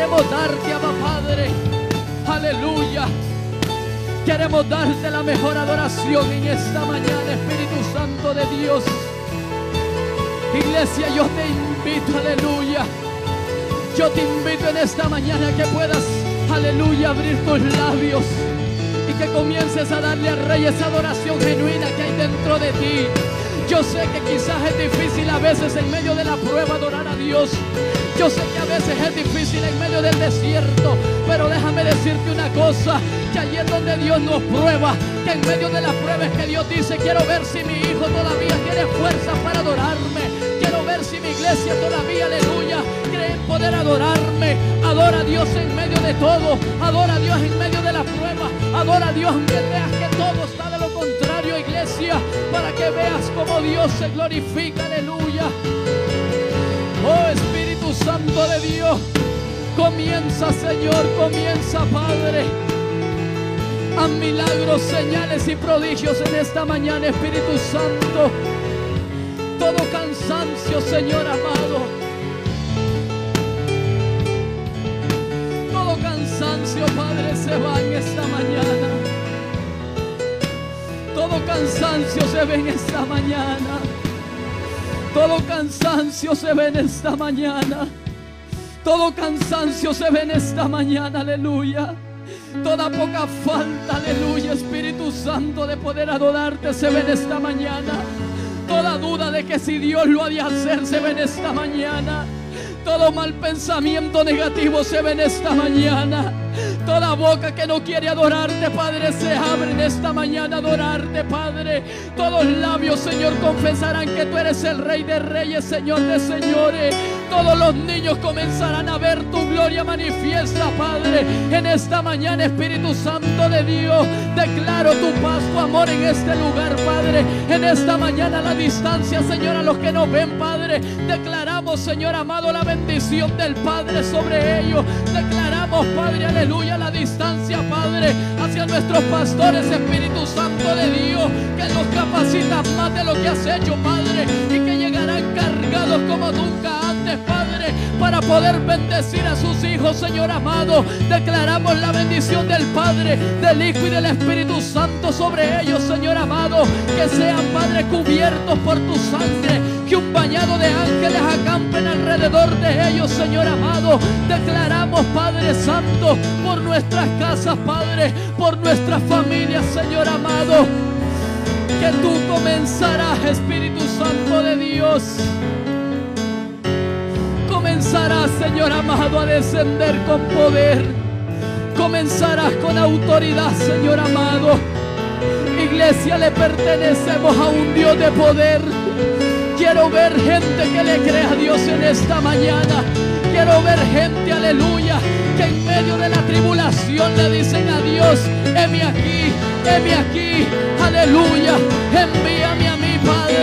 Queremos darte, Abba Padre. Aleluya. Queremos darte la mejor adoración en esta mañana, Espíritu Santo de Dios. Iglesia, yo te invito, aleluya. Yo te invito en esta mañana que puedas, aleluya, abrir tus labios y que comiences a darle al Rey esa adoración genuina que hay dentro de ti. Yo sé que quizás es difícil a veces en medio de la prueba adorar a Dios. Yo sé que a veces es difícil en medio del desierto, pero déjame decirte una cosa, que allí es donde Dios nos prueba, que en medio de la prueba es que Dios dice, quiero ver si mi hijo todavía tiene fuerza para adorarme, quiero ver si mi iglesia todavía, aleluya, cree en poder adorarme, adora a Dios en medio de todo, adora a Dios en medio de la prueba, adora a Dios aunque veas que todo está de lo contrario, iglesia, para que veas como Dios se glorifica, aleluya. Oh Espíritu Santo de Dios, comienza Señor, comienza Padre. A milagros, señales y prodigios en esta mañana, Espíritu Santo. Todo cansancio, Señor amado. Todo cansancio, Padre, se va en esta mañana. Todo cansancio se ve en esta mañana. Todo cansancio se ve en esta mañana. Todo cansancio se ve en esta mañana, aleluya. Toda poca falta, aleluya, Espíritu Santo, de poder adorarte se ve en esta mañana. Toda duda de que si Dios lo ha de hacer se ve en esta mañana. Todo mal pensamiento negativo se ve en esta mañana. Toda boca que no quiere adorarte, Padre, se abre en esta mañana adorarte, Padre. Todos labios, Señor, confesarán que tú eres el Rey de Reyes, Señor de Señores. Todos los niños comenzarán a ver tu gloria manifiesta, Padre. En esta mañana, Espíritu Santo de Dios, declaro tu paz, tu amor en este lugar, Padre. En esta mañana, la distancia, Señor, a los que nos ven, Padre, declaramos, Señor amado, la bendición del Padre sobre ellos. Declaramos, Padre, aleluya, la distancia, Padre, hacia nuestros pastores, Espíritu Santo de Dios, que los capacitas más de lo que has hecho, Padre, y que llegarán cargados como nunca Padre, para poder bendecir a sus hijos, Señor amado. Declaramos la bendición del Padre, del Hijo y del Espíritu Santo sobre ellos, Señor amado, que sean, Padre, cubiertos por tu sangre, que un bañado de ángeles acampen alrededor de ellos, Señor amado. Declaramos, Padre Santo, por nuestras casas, Padre, por nuestras familias, Señor amado, que tú comenzarás, Espíritu Santo de Dios. Comenzarás, Señor amado, a descender con poder. Comenzarás con autoridad, Señor amado. Iglesia, le pertenecemos a un Dios de poder. Quiero ver gente que le crea a Dios en esta mañana. Quiero ver gente, aleluya, que en medio de la tribulación le dicen a Dios, heme aquí, heme aquí, aleluya, envíame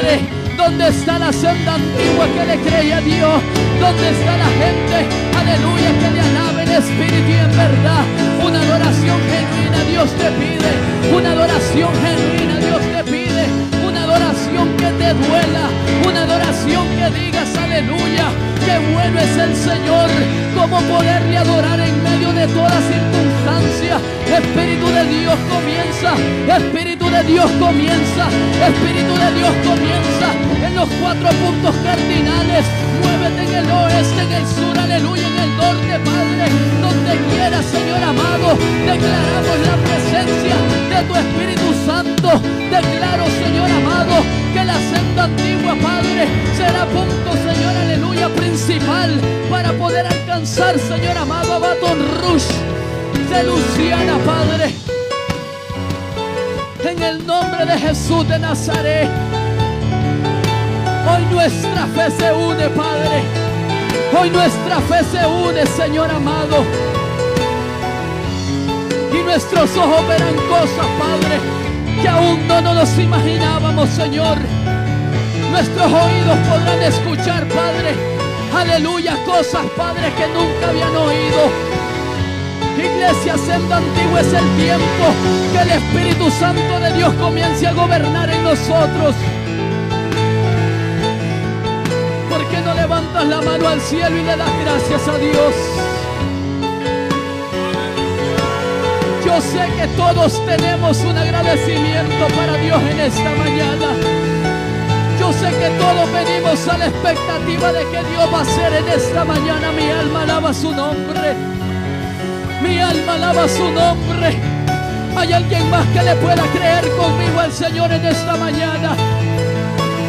Padre. ¿Dónde está la senda antigua que le creía a Dios? ¿Dónde está la gente, aleluya, que le alabe en espíritu y en verdad? Una adoración genuina Dios te pide, una adoración genuina Dios te pide, una adoración que te duela, una adoración que digas, aleluya, qué bueno es el Señor, cómo poderle adorar en medio de toda circunstancia. Espíritu de Dios comienza, Espíritu de Dios comienza, Espíritu de Dios comienza en los cuatro puntos cardinales. Muévete en el oeste, en el sur, aleluya, en el norte, Padre, donde quieras, Señor amado. Declaramos la presencia de tu Espíritu Santo. Declaro, Señor amado, que la senda antigua, Padre, será punto, Señor, aleluya, principal para poder alcanzar, Señor amado, a Baton Rouge de Luciana, Padre. En el nombre de Jesús de Nazaret. Hoy nuestra fe se une, Padre. Hoy nuestra fe se une, Señor amado. Y nuestros ojos verán cosas, Padre, que aún no nos imaginábamos, Señor. Nuestros oídos podrán escuchar, Padre. Aleluya, cosas, Padre, que nunca habían oído. Iglesia Senda Antigua es el tiempo que el Espíritu Santo de Dios comience a gobernar en nosotros. ¿Por qué no levanta levantas la mano al cielo y le das gracias a Dios. Yo sé que todos tenemos un agradecimiento para Dios en esta mañana. Yo sé que todos venimos a la expectativa de que Dios va a hacer en esta mañana. Mi alma alaba su nombre. Mi alma alaba su nombre. Hay alguien más que le pueda creer conmigo al Señor en esta mañana.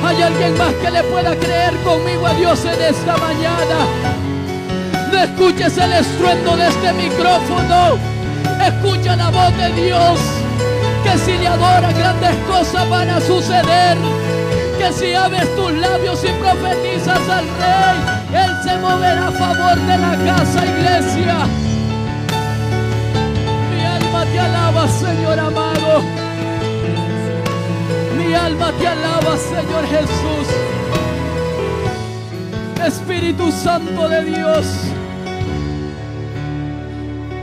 Hay alguien más que le pueda creer conmigo a Dios en esta mañana. No escuches el estruendo de este micrófono. Escucha la voz de Dios. Que si le adora grandes cosas van a suceder. Que si abres tus labios y profetizas al rey, Él se moverá a favor de la casa, iglesia. Mi alma te alaba, Señor amado. Mi alma te alaba, Señor Jesús. Espíritu Santo de Dios.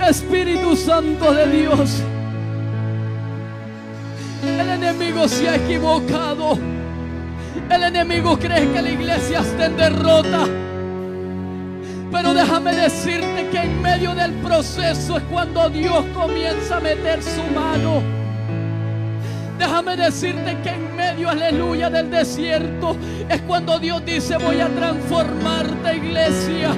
Espíritu Santo de Dios. El enemigo se ha equivocado. El enemigo cree que la iglesia está en derrota. Pero déjame decirte que en medio del proceso es cuando Dios comienza a meter su mano. Déjame decirte que en medio, aleluya, del desierto es cuando Dios dice voy a transformarte iglesia.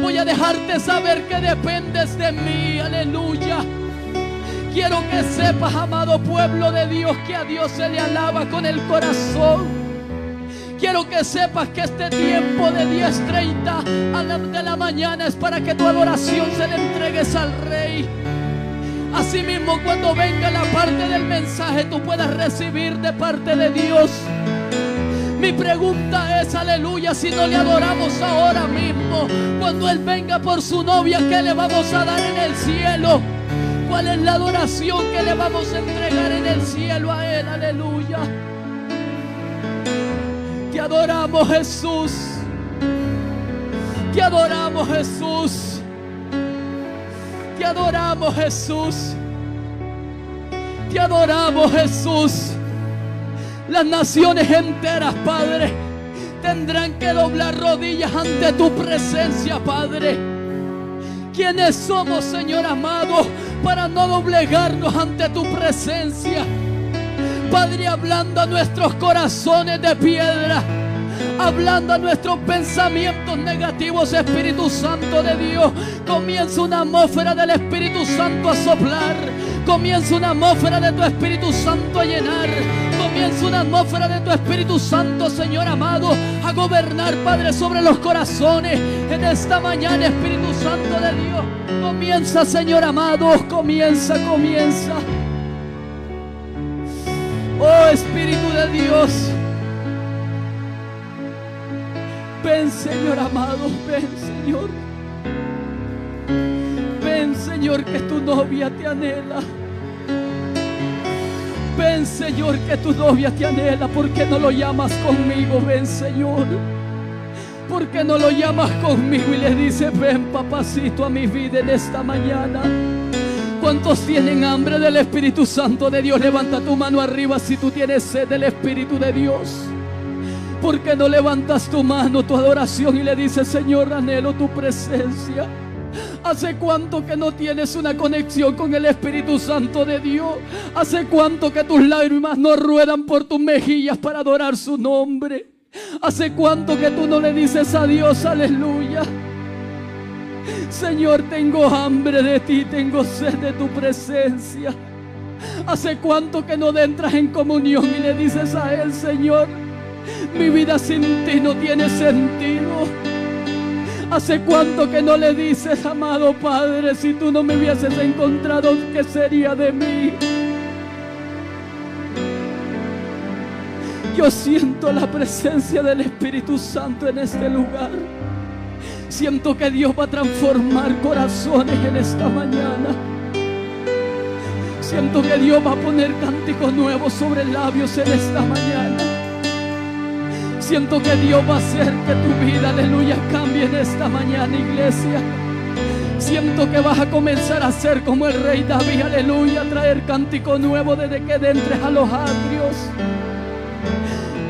Voy a dejarte saber que dependes de mí, aleluya. Quiero que sepas, amado pueblo de Dios, que a Dios se le alaba con el corazón. Quiero que sepas que este tiempo de 10.30 de la mañana es para que tu adoración se le entregues al Rey. Asimismo, cuando venga la parte del mensaje, tú puedas recibir de parte de Dios. Mi pregunta es, aleluya, si no le adoramos ahora mismo, cuando Él venga por su novia, ¿qué le vamos a dar en el cielo? ¿Cuál es la adoración que le vamos a entregar en el cielo a Él? Aleluya. Te adoramos Jesús. Te adoramos Jesús. Te adoramos Jesús. Te adoramos Jesús. Las naciones enteras, Padre, tendrán que doblar rodillas ante tu presencia, Padre. ¿Quiénes somos, Señor amado, para no doblegarnos ante tu presencia? Padre, hablando a nuestros corazones de piedra, hablando a nuestros pensamientos negativos, Espíritu Santo de Dios, comienza una atmósfera del Espíritu Santo a soplar, comienza una atmósfera de tu Espíritu Santo a llenar, comienza una atmósfera de tu Espíritu Santo, Señor amado, a gobernar, Padre, sobre los corazones en esta mañana, Espíritu Santo de Dios. Comienza, Señor amado, comienza, comienza. Oh Espíritu de Dios. Ven Señor amado, ven Señor. Ven Señor que tu novia te anhela. Ven Señor que tu novia te anhela. ¿Por qué no lo llamas conmigo? Ven Señor. ¿Por qué no lo llamas conmigo y le dices, ven papacito a mi vida en esta mañana? ¿Cuántos tienen hambre del Espíritu Santo de Dios? Levanta tu mano arriba si tú tienes sed del Espíritu de Dios. ¿Por qué no levantas tu mano, tu adoración y le dices, Señor, anhelo tu presencia? ¿Hace cuánto que no tienes una conexión con el Espíritu Santo de Dios? ¿Hace cuánto que tus lágrimas no ruedan por tus mejillas para adorar su nombre? ¿Hace cuánto que tú no le dices a Dios, aleluya? Señor, tengo hambre de ti, tengo sed de tu presencia. ¿Hace cuánto que no entras en comunión y le dices a Él, Señor, mi vida sin ti no tiene sentido? ¿Hace cuánto que no le dices, amado Padre, si tú no me hubieses encontrado, ¿qué sería de mí? Yo siento la presencia del Espíritu Santo en este lugar. Siento que Dios va a transformar corazones en esta mañana. Siento que Dios va a poner cánticos nuevos sobre labios en esta mañana. Siento que Dios va a hacer que tu vida, aleluya, cambie en esta mañana, iglesia. Siento que vas a comenzar a ser como el rey David, aleluya, traer cántico nuevo desde que entres a los atrios.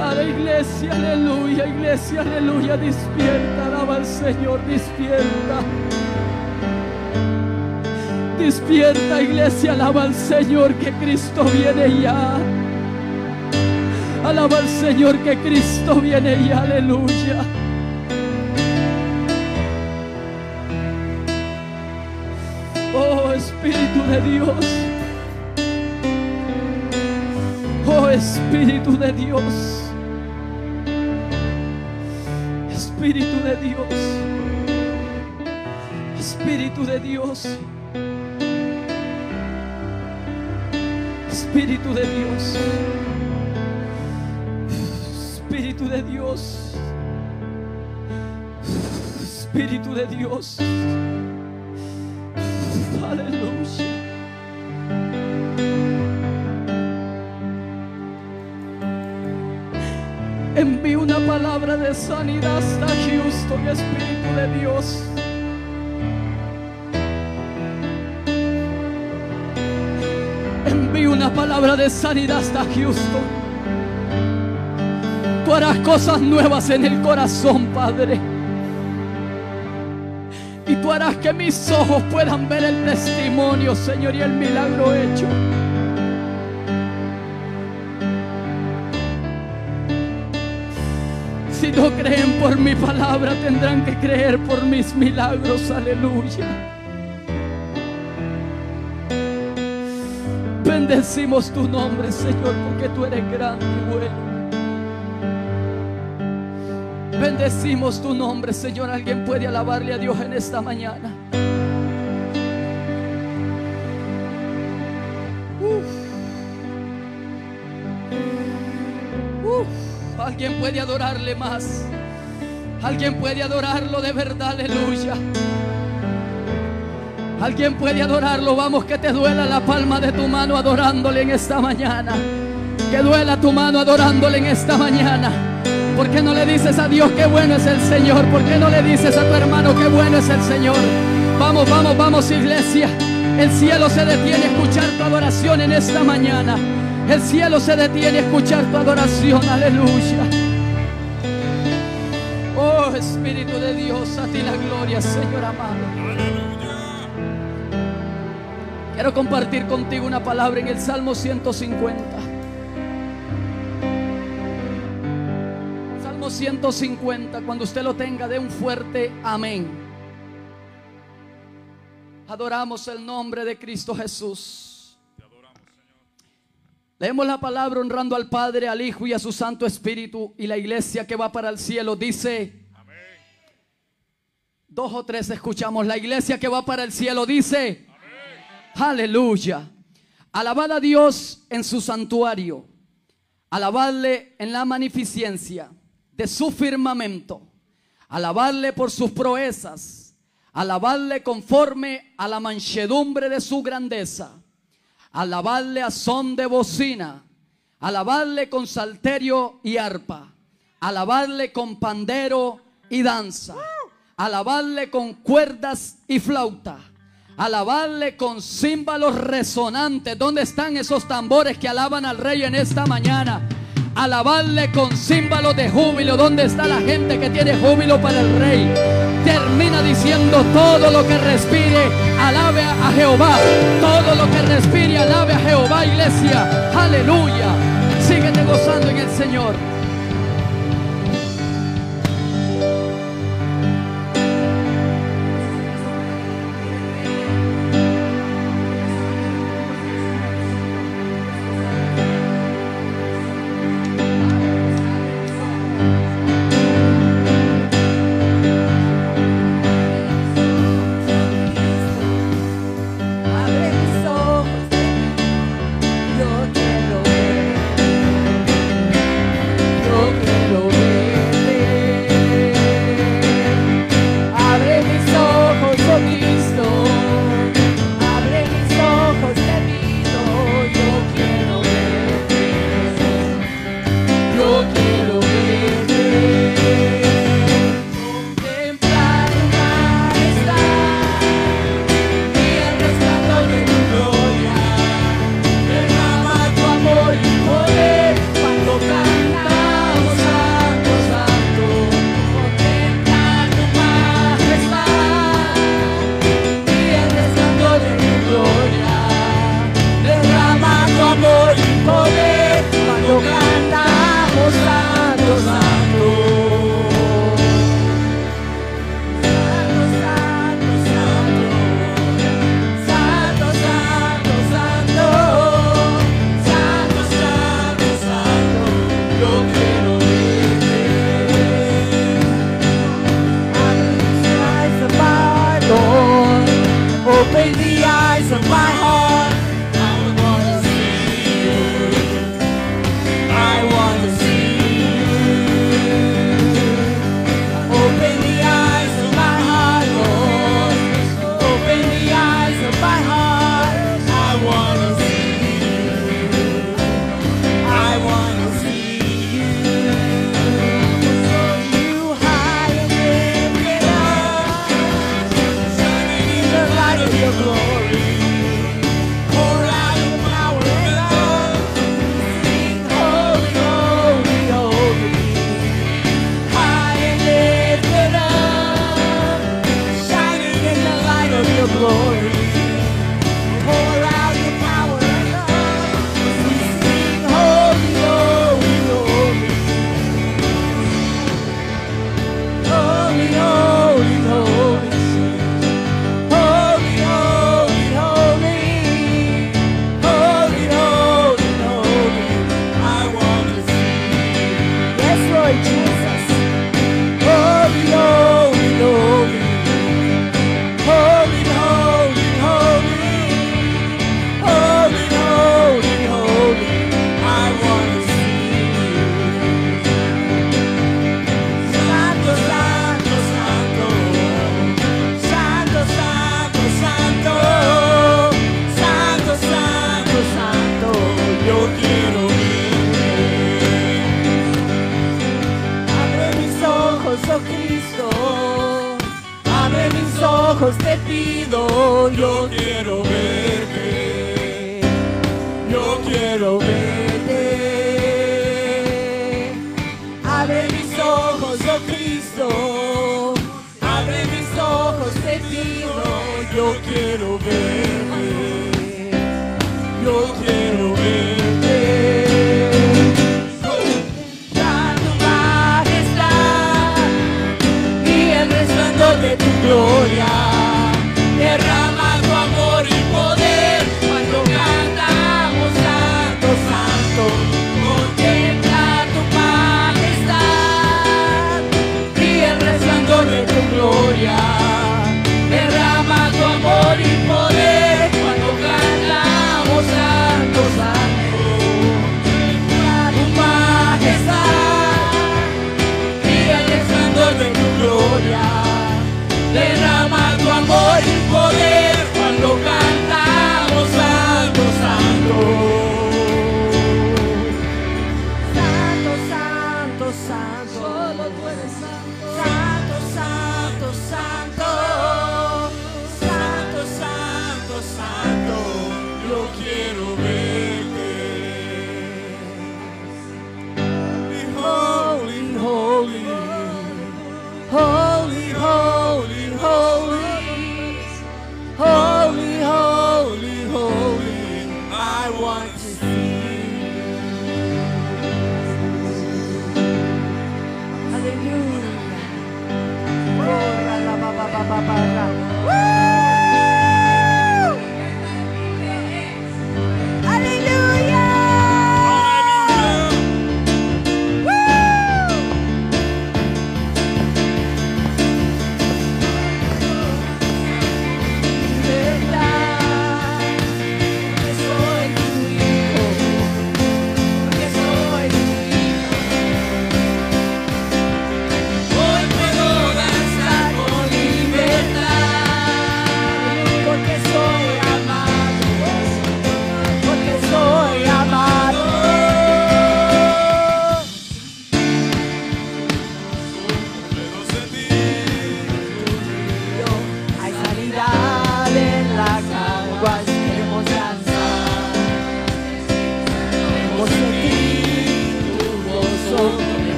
A la iglesia, aleluya, iglesia, aleluya, despierta, alaba al Señor, despierta. Despierta, iglesia, alaba al Señor que Cristo viene ya. Alaba al Señor que Cristo viene ya, aleluya. Oh Espíritu de Dios. Oh Espíritu de Dios. Espíritu de Dios. Espíritu de Dios. Espíritu de Dios. Espíritu de Dios. Espíritu de Dios. Aleluya. Envío una palabra de sanidad hasta Houston, Espíritu de Dios. Envío una palabra de sanidad hasta Houston. Harás cosas nuevas en el corazón, Padre. Y tú harás que mis ojos puedan ver el testimonio, Señor, y el milagro hecho. Si no creen por mi palabra, tendrán que creer por mis milagros. Aleluya. Bendecimos tu nombre, Señor, porque tú eres grande y bueno. Bendecimos tu nombre, Señor. Alguien puede alabarle a Dios en esta mañana. Uf. Uf. Alguien puede adorarle más. Alguien puede adorarlo de verdad, aleluya. Alguien puede adorarlo. Vamos, que te duela la palma de tu mano adorándole en esta mañana. Que duela tu mano adorándole en esta mañana. ¿Por qué no le dices a Dios qué bueno es el Señor? ¿Por qué no le dices a tu hermano qué bueno es el Señor? Vamos, vamos, vamos, iglesia. El cielo se detiene a escuchar tu adoración en esta mañana. El cielo se detiene a escuchar tu adoración. Aleluya. Oh Espíritu de Dios, a ti la gloria, Señor amado. Quiero compartir contigo una palabra en el Salmo 150. Salmo 150, cuando usted lo tenga, de un fuerte amén. Adoramos el nombre de Cristo Jesús. Leemos la palabra honrando al Padre, al Hijo y a su Santo Espíritu y la iglesia que va para el cielo. Dice, dos o tres escuchamos, la iglesia que va para el cielo dice, aleluya. Alabad a Dios en su santuario, alabadle en la magnificencia de su firmamento, alabadle por sus proezas, alabadle conforme a la manchedumbre de su grandeza, alabadle a son de bocina, alabadle con salterio y arpa, alabadle con pandero y danza, alabadle con cuerdas y flauta, alabarle con címbalos resonantes. ¿Dónde están esos tambores que alaban al rey en esta mañana? Alabarle con címbalos de júbilo. ¿Dónde está la gente que tiene júbilo para el rey? Termina diciendo todo lo que respire, alabe a Jehová. Todo lo que respire, alabe a Jehová, iglesia. Aleluya. Síguete gozando en el Señor.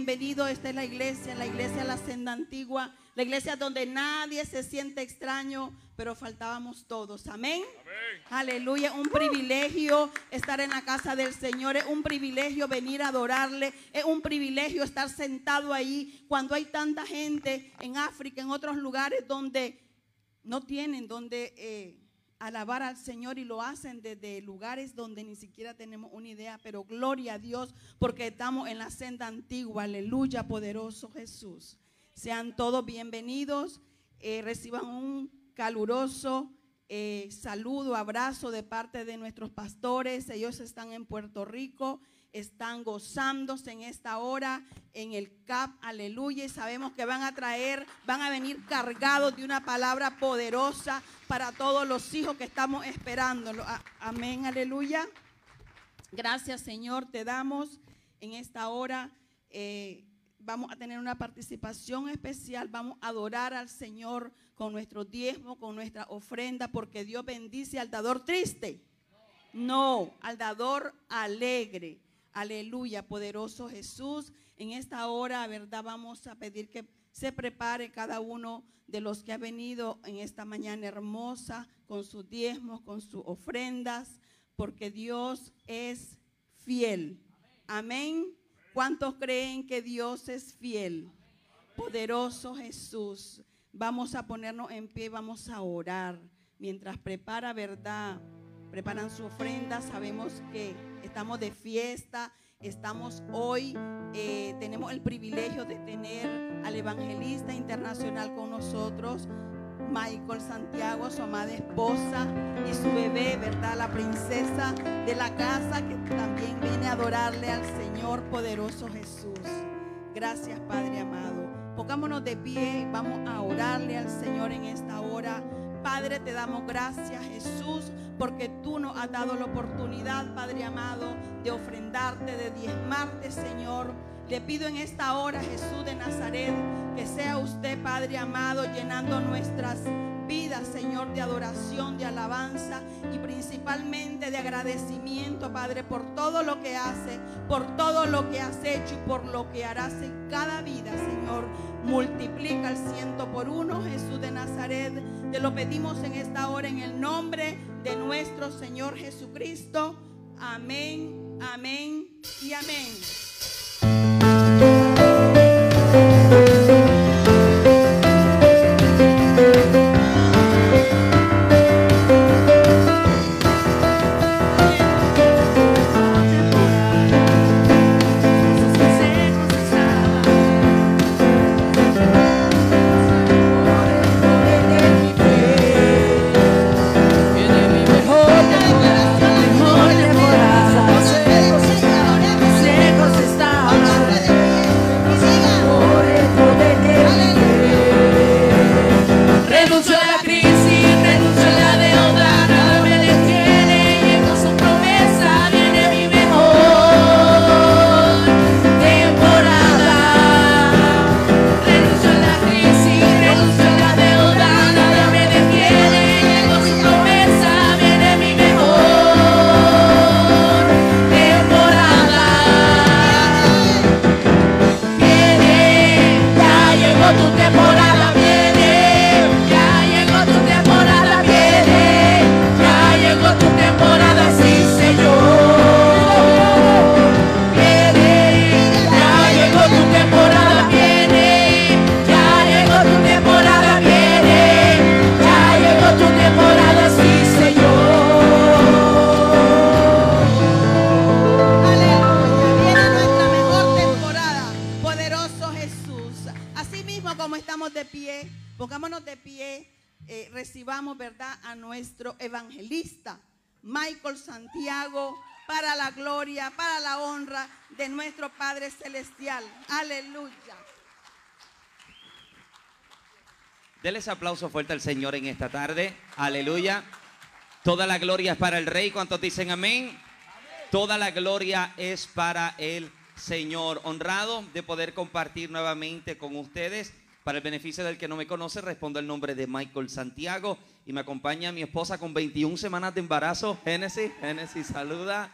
Bienvenidos. Esta es la iglesia, la iglesia La Senda Antigua, la iglesia donde nadie se siente extraño, pero faltábamos todos. Amén. Aleluya. Un privilegio estar en la casa del Señor. Es un privilegio venir a adorarle. Es un privilegio estar sentado ahí cuando hay tanta gente en África, en otros lugares donde no tienen donde eh, alabar al Señor y lo hacen desde lugares donde ni siquiera tenemos una idea, pero gloria a Dios porque estamos en la senda antigua, aleluya, poderoso Jesús. Sean todos bienvenidos, eh, reciban un caluroso eh, saludo, abrazo de parte de nuestros pastores, ellos están en Puerto Rico están gozándose en esta hora en el CAP, aleluya, y sabemos que van a traer, van a venir cargados de una palabra poderosa para todos los hijos que estamos esperando. Amén, aleluya. Gracias Señor, te damos en esta hora. Eh, vamos a tener una participación especial, vamos a adorar al Señor con nuestro diezmo, con nuestra ofrenda, porque Dios bendice al dador triste. No, al dador alegre. Aleluya, poderoso Jesús. En esta hora, ¿verdad? Vamos a pedir que se prepare cada uno de los que ha venido en esta mañana hermosa con sus diezmos, con sus ofrendas, porque Dios es fiel. Amén. ¿Cuántos creen que Dios es fiel? Poderoso Jesús. Vamos a ponernos en pie, vamos a orar. Mientras prepara, ¿verdad? Preparan su ofrenda. Sabemos que estamos de fiesta, estamos hoy, eh, tenemos el privilegio de tener al evangelista internacional con nosotros. Michael Santiago, su amada esposa y su bebé, ¿verdad? La princesa de la casa que también viene a adorarle al Señor poderoso Jesús. Gracias, Padre amado. Pongámonos de pie, vamos a orarle al Señor en esta hora. Padre, te damos gracias, Jesús, porque tú nos has dado la oportunidad, Padre amado, de ofrendarte, de diezmarte, Señor. Le pido en esta hora, Jesús de Nazaret, que sea usted, Padre amado, llenando nuestras vidas, Señor, de adoración, de alabanza y principalmente de agradecimiento, Padre, por todo lo que hace, por todo lo que has hecho y por lo que harás en cada vida, Señor. Multiplica el ciento por uno, Jesús de Nazaret. Te lo pedimos en esta hora en el nombre de nuestro Señor Jesucristo. Amén, amén y amén. Denles aplauso fuerte al Señor en esta tarde. Aleluya. Toda la gloria es para el Rey. ¿Cuántos dicen amén? Toda la gloria es para el Señor. Honrado de poder compartir nuevamente con ustedes. Para el beneficio del que no me conoce, respondo el nombre de Michael Santiago y me acompaña mi esposa con 21 semanas de embarazo. Génesis, Génesis, saluda.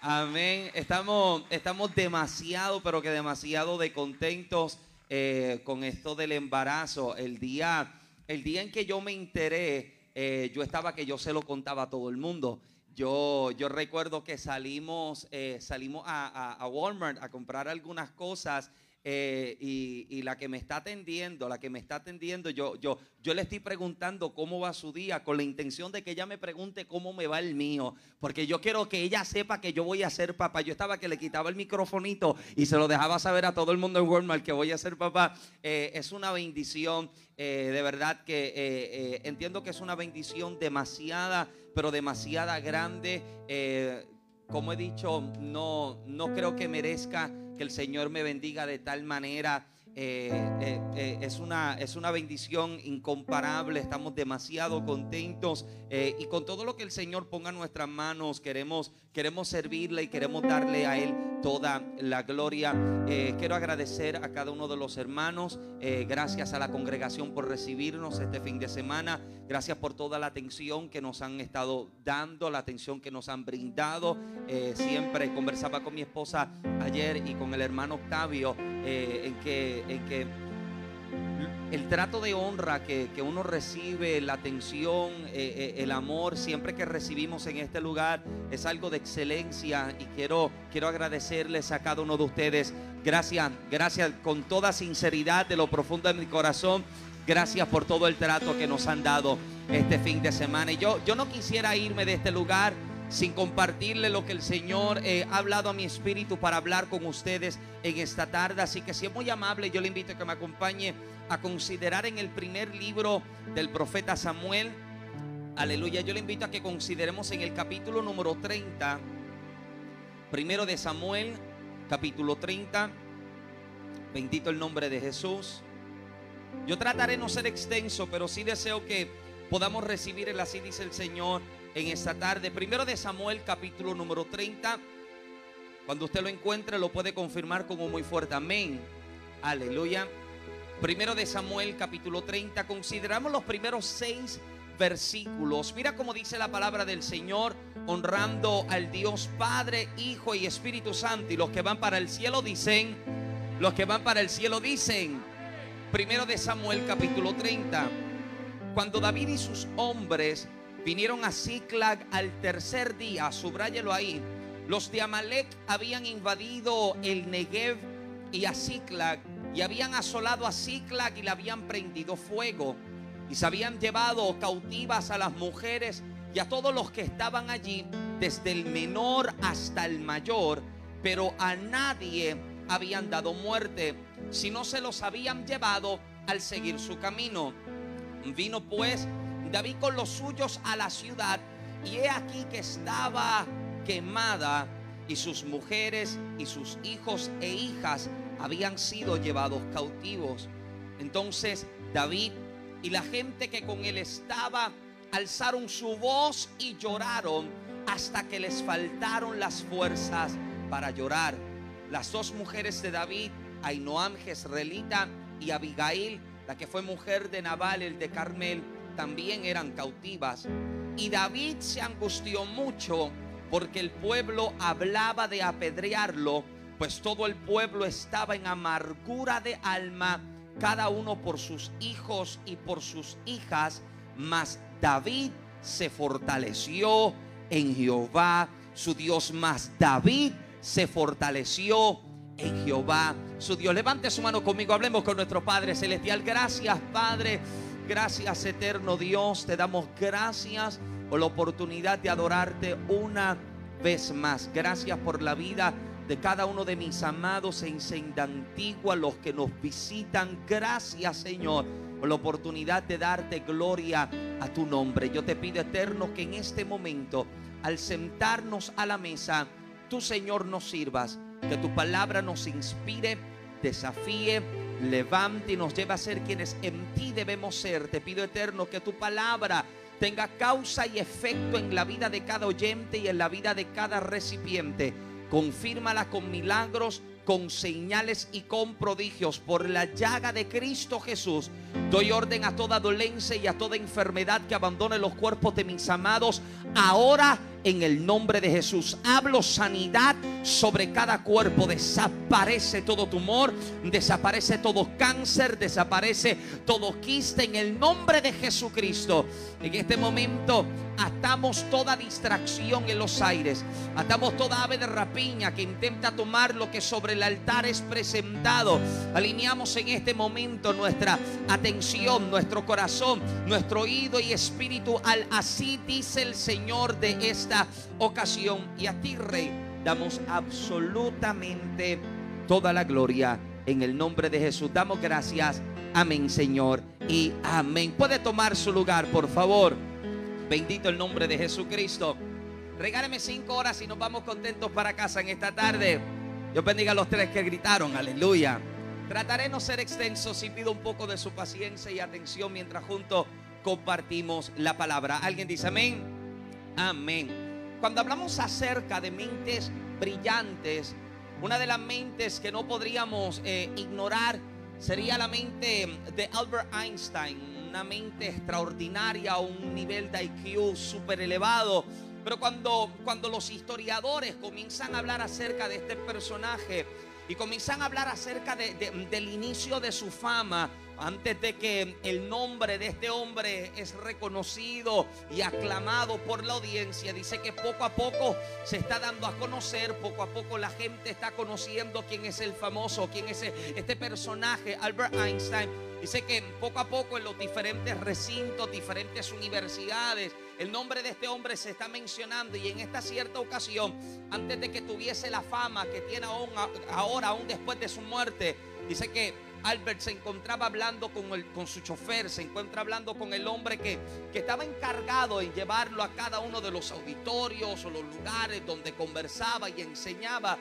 Amén. Estamos, estamos demasiado, pero que demasiado de contentos eh, con esto del embarazo. El día, el día en que yo me enteré, eh, yo estaba que yo se lo contaba a todo el mundo. Yo, yo recuerdo que salimos, eh, salimos a, Walmart a comprar algunas cosas eh, y, la que me está atendiendo, la que me está atendiendo, yo, yo, yo le estoy preguntando cómo va su día con la intención de que ella me pregunte cómo me va el mío, porque yo quiero que ella sepa que yo voy a ser papá. Yo estaba que le quitaba el microfonito y se lo dejaba saber a todo el mundo en Walmart que voy a ser papá. Eh, es una bendición, eh, de verdad que entiendo que es una bendición demasiada, pero demasiada grande. Como he dicho, no, no creo que merezca que el Señor me bendiga de tal manera. Eh, eh, eh, es, una, es una bendición incomparable, estamos demasiado contentos y con todo lo que el Señor ponga en nuestras manos queremos, queremos servirle y queremos darle a Él toda la gloria. Quiero agradecer a cada uno de los hermanos, gracias a la congregación por recibirnos este fin de semana, gracias por toda la atención que nos han estado dando, la atención que nos han brindado. Siempre conversaba con mi esposa ayer y con el hermano Octavio eh, en que, en que el trato de honra que, que uno recibe, la atención, eh, eh, el amor, siempre que recibimos en este lugar es algo de excelencia y quiero, quiero agradecerles a cada uno de ustedes. Gracias, gracias con toda sinceridad de lo profundo de mi corazón. Gracias por todo el trato que nos han dado este fin de semana. Y yo, yo no quisiera irme de este lugar sin compartirle lo que el Señor eh, ha hablado a mi espíritu para hablar con ustedes en esta tarde. Así que si es muy amable, yo le invito a que me acompañe a considerar en el primer libro del profeta Samuel. Aleluya, yo le invito a que consideremos en el capítulo número 30, primero de Samuel, capítulo 30. Bendito el nombre de Jesús. Yo trataré no ser extenso, pero sí deseo que podamos recibir el así dice el Señor en esta tarde. Primero de Samuel, capítulo número 30. Cuando usted lo encuentre, lo puede confirmar como muy fuerte. Amén. Aleluya. Primero de Samuel, capítulo 30. Consideramos los primeros seis versículos. Mira cómo dice la palabra del Señor, honrando al Dios Padre, Hijo y Espíritu Santo. Y los que van para el cielo dicen, los que van para el cielo dicen, primero de Samuel, capítulo 30. Cuando David y sus hombres vinieron a Ziklag al tercer día, subráyelo ahí, los de Amalek habían invadido el Negev y a Ziklag y habían asolado a Ziklag y le habían prendido fuego y se habían llevado cautivas a las mujeres y a todos los que estaban allí, desde el menor hasta el mayor, pero a nadie habían dado muerte, sino se los habían llevado al seguir su camino. Vino pues David con los suyos a la ciudad y he aquí que estaba quemada y sus mujeres y sus hijos e hijas habían sido llevados cautivos. Entonces David y la gente que con él estaba alzaron su voz y lloraron hasta que les faltaron las fuerzas para llorar. Las dos mujeres de David, Ainoam Jezreelita y Abigail, la que fue mujer de Nabal, el de Carmel, también eran cautivas. Y David se angustió mucho porque el pueblo hablaba de apedrearlo, pues todo el pueblo estaba en amargura de alma, cada uno por sus hijos y por sus hijas, mas David se fortaleció en Jehová, su Dios, más David se fortaleció en Jehová, su Dios. Levante su mano conmigo, hablemos con nuestro Padre Celestial. Gracias, Padre. Gracias, eterno Dios. Te damos gracias por la oportunidad de adorarte una vez más. Gracias por la vida de cada uno de mis amados en Senda Antigua, los que nos visitan. Gracias, Señor, por la oportunidad de darte gloria a tu nombre. Yo te pido, eterno, que en este momento, al sentarnos a la mesa, tú, Señor, nos sirvas. Que tu palabra nos inspire, desafíe, levante y nos lleve a ser quienes en ti debemos ser. Te pido, eterno, que tu palabra tenga causa y efecto en la vida de cada oyente y en la vida de cada recipiente. Confírmala con milagros, con señales y con prodigios por la llaga de Cristo Jesús. Doy orden a toda dolencia y a toda enfermedad que abandone los cuerpos de mis amados ahora en el nombre de Jesús. Hablo sanidad sobre cada cuerpo. Desaparece todo tumor, desaparece todo cáncer, desaparece todo quiste en el nombre de Jesucristo. En este momento atamos toda distracción en los aires. Atamos toda ave de rapiña que intenta tomar lo que sobre el altar es presentado. Alineamos en este momento nuestra atención, nuestro corazón, nuestro oído y espíritu al así dice el Señor de esta ocasión. Y a ti, Rey, damos absolutamente toda la gloria en el nombre de Jesús. Damos gracias. Amén, Señor. Y amén. Puede tomar su lugar, por favor. Bendito el nombre de Jesucristo. Regáleme cinco horas y nos vamos contentos para casa en esta tarde. Dios bendiga a los tres que gritaron, aleluya. Trataré no ser extensos y pido un poco de su paciencia y atención mientras juntos compartimos la palabra. ¿Alguien dice amén? Amén. Cuando hablamos acerca de mentes brillantes, una de las mentes que no podríamos eh, ignorar sería la mente de Albert Einstein, una mente extraordinaria, un nivel de IQ súper elevado. Pero cuando, cuando los historiadores comienzan a hablar acerca de este personaje y comienzan a hablar acerca de- de- del inicio de su fama, antes de que el nombre de este hombre es reconocido y aclamado por la audiencia, dice que poco a poco se está dando a conocer, poco a poco la gente está conociendo quién es el famoso, quién es este personaje, Albert Einstein. Dice que poco a poco en los diferentes recintos, diferentes universidades, el nombre de este hombre se está mencionando y en esta cierta ocasión, antes de que tuviese la fama que tiene aún, ahora, aún después de su muerte, dice que Albert se encontraba hablando con, el, con su chofer, se encuentra hablando con el hombre que, que estaba encargado en llevarlo a cada uno de los auditorios o los lugares donde conversaba y enseñaba.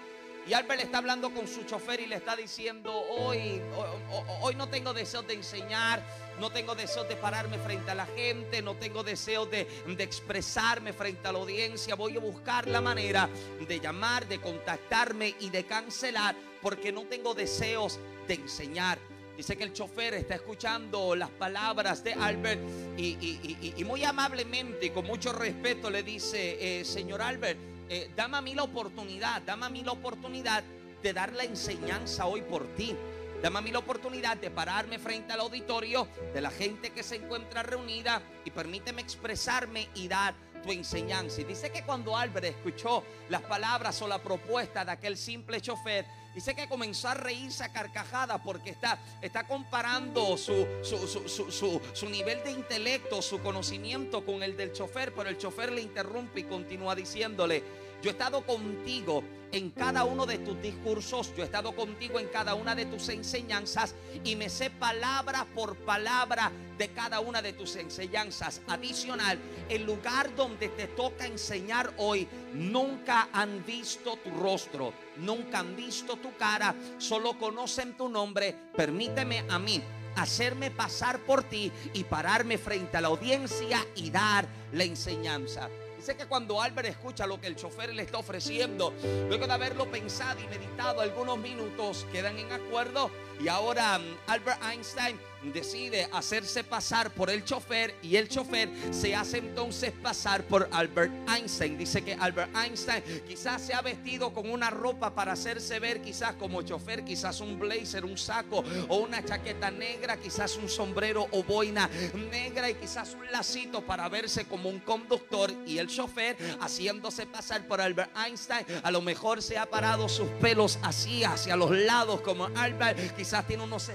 Y Albert está hablando con su chofer y le está diciendo, hoy, hoy, hoy no tengo deseos de enseñar, no tengo deseos de pararme frente a la gente, no tengo deseos de, de expresarme frente a la audiencia, voy a buscar la manera de llamar, de contactarme y de cancelar, porque no tengo deseos de enseñar. Dice que el chofer está escuchando las palabras de Albert y, y- muy amablemente y con mucho respeto le dice, eh, señor Albert, eh, dame a mí la oportunidad, dame a mí la oportunidad de dar la enseñanza hoy por ti. Dame a mí la oportunidad de pararme frente al auditorio de la gente que se encuentra reunida y permíteme expresarme y dar tu enseñanza. Y dice que cuando Albert escuchó las palabras o la propuesta de aquel simple chofer, dice que comenzó a reírse a carcajadas porque está, está comparando su, su, su- su- nivel de intelecto, su conocimiento con el del chofer, pero el chofer le interrumpe y continúa diciéndole, yo he estado contigo en cada uno de tus discursos, yo he estado contigo en cada una de tus enseñanzas y me sé palabra por palabra de cada una de tus enseñanzas. Adicional, el lugar donde te toca enseñar hoy, nunca han visto tu rostro, nunca han visto tu cara, solo conocen tu nombre. Permíteme a mí hacerme pasar por ti y pararme frente a la audiencia y dar la enseñanza. Dice que cuando Albert escucha lo que el chofer le está ofreciendo, luego de haberlo pensado y meditado algunos minutos, quedan en acuerdo. Y ahora mm, Albert Einstein decide hacerse pasar por el chofer y el chofer se hace entonces pasar por Albert Einstein. Dice que Albert Einstein quizás se ha vestido con una ropa para hacerse ver quizás como chofer, quizás un blazer, un saco o una chaqueta negra, quizás un sombrero o boina negra y quizás un lacito para verse como un conductor y el chofer haciéndose pasar por Albert Einstein. A lo mejor se ha parado sus pelos así hacia los lados como Albert, quizás tiene unos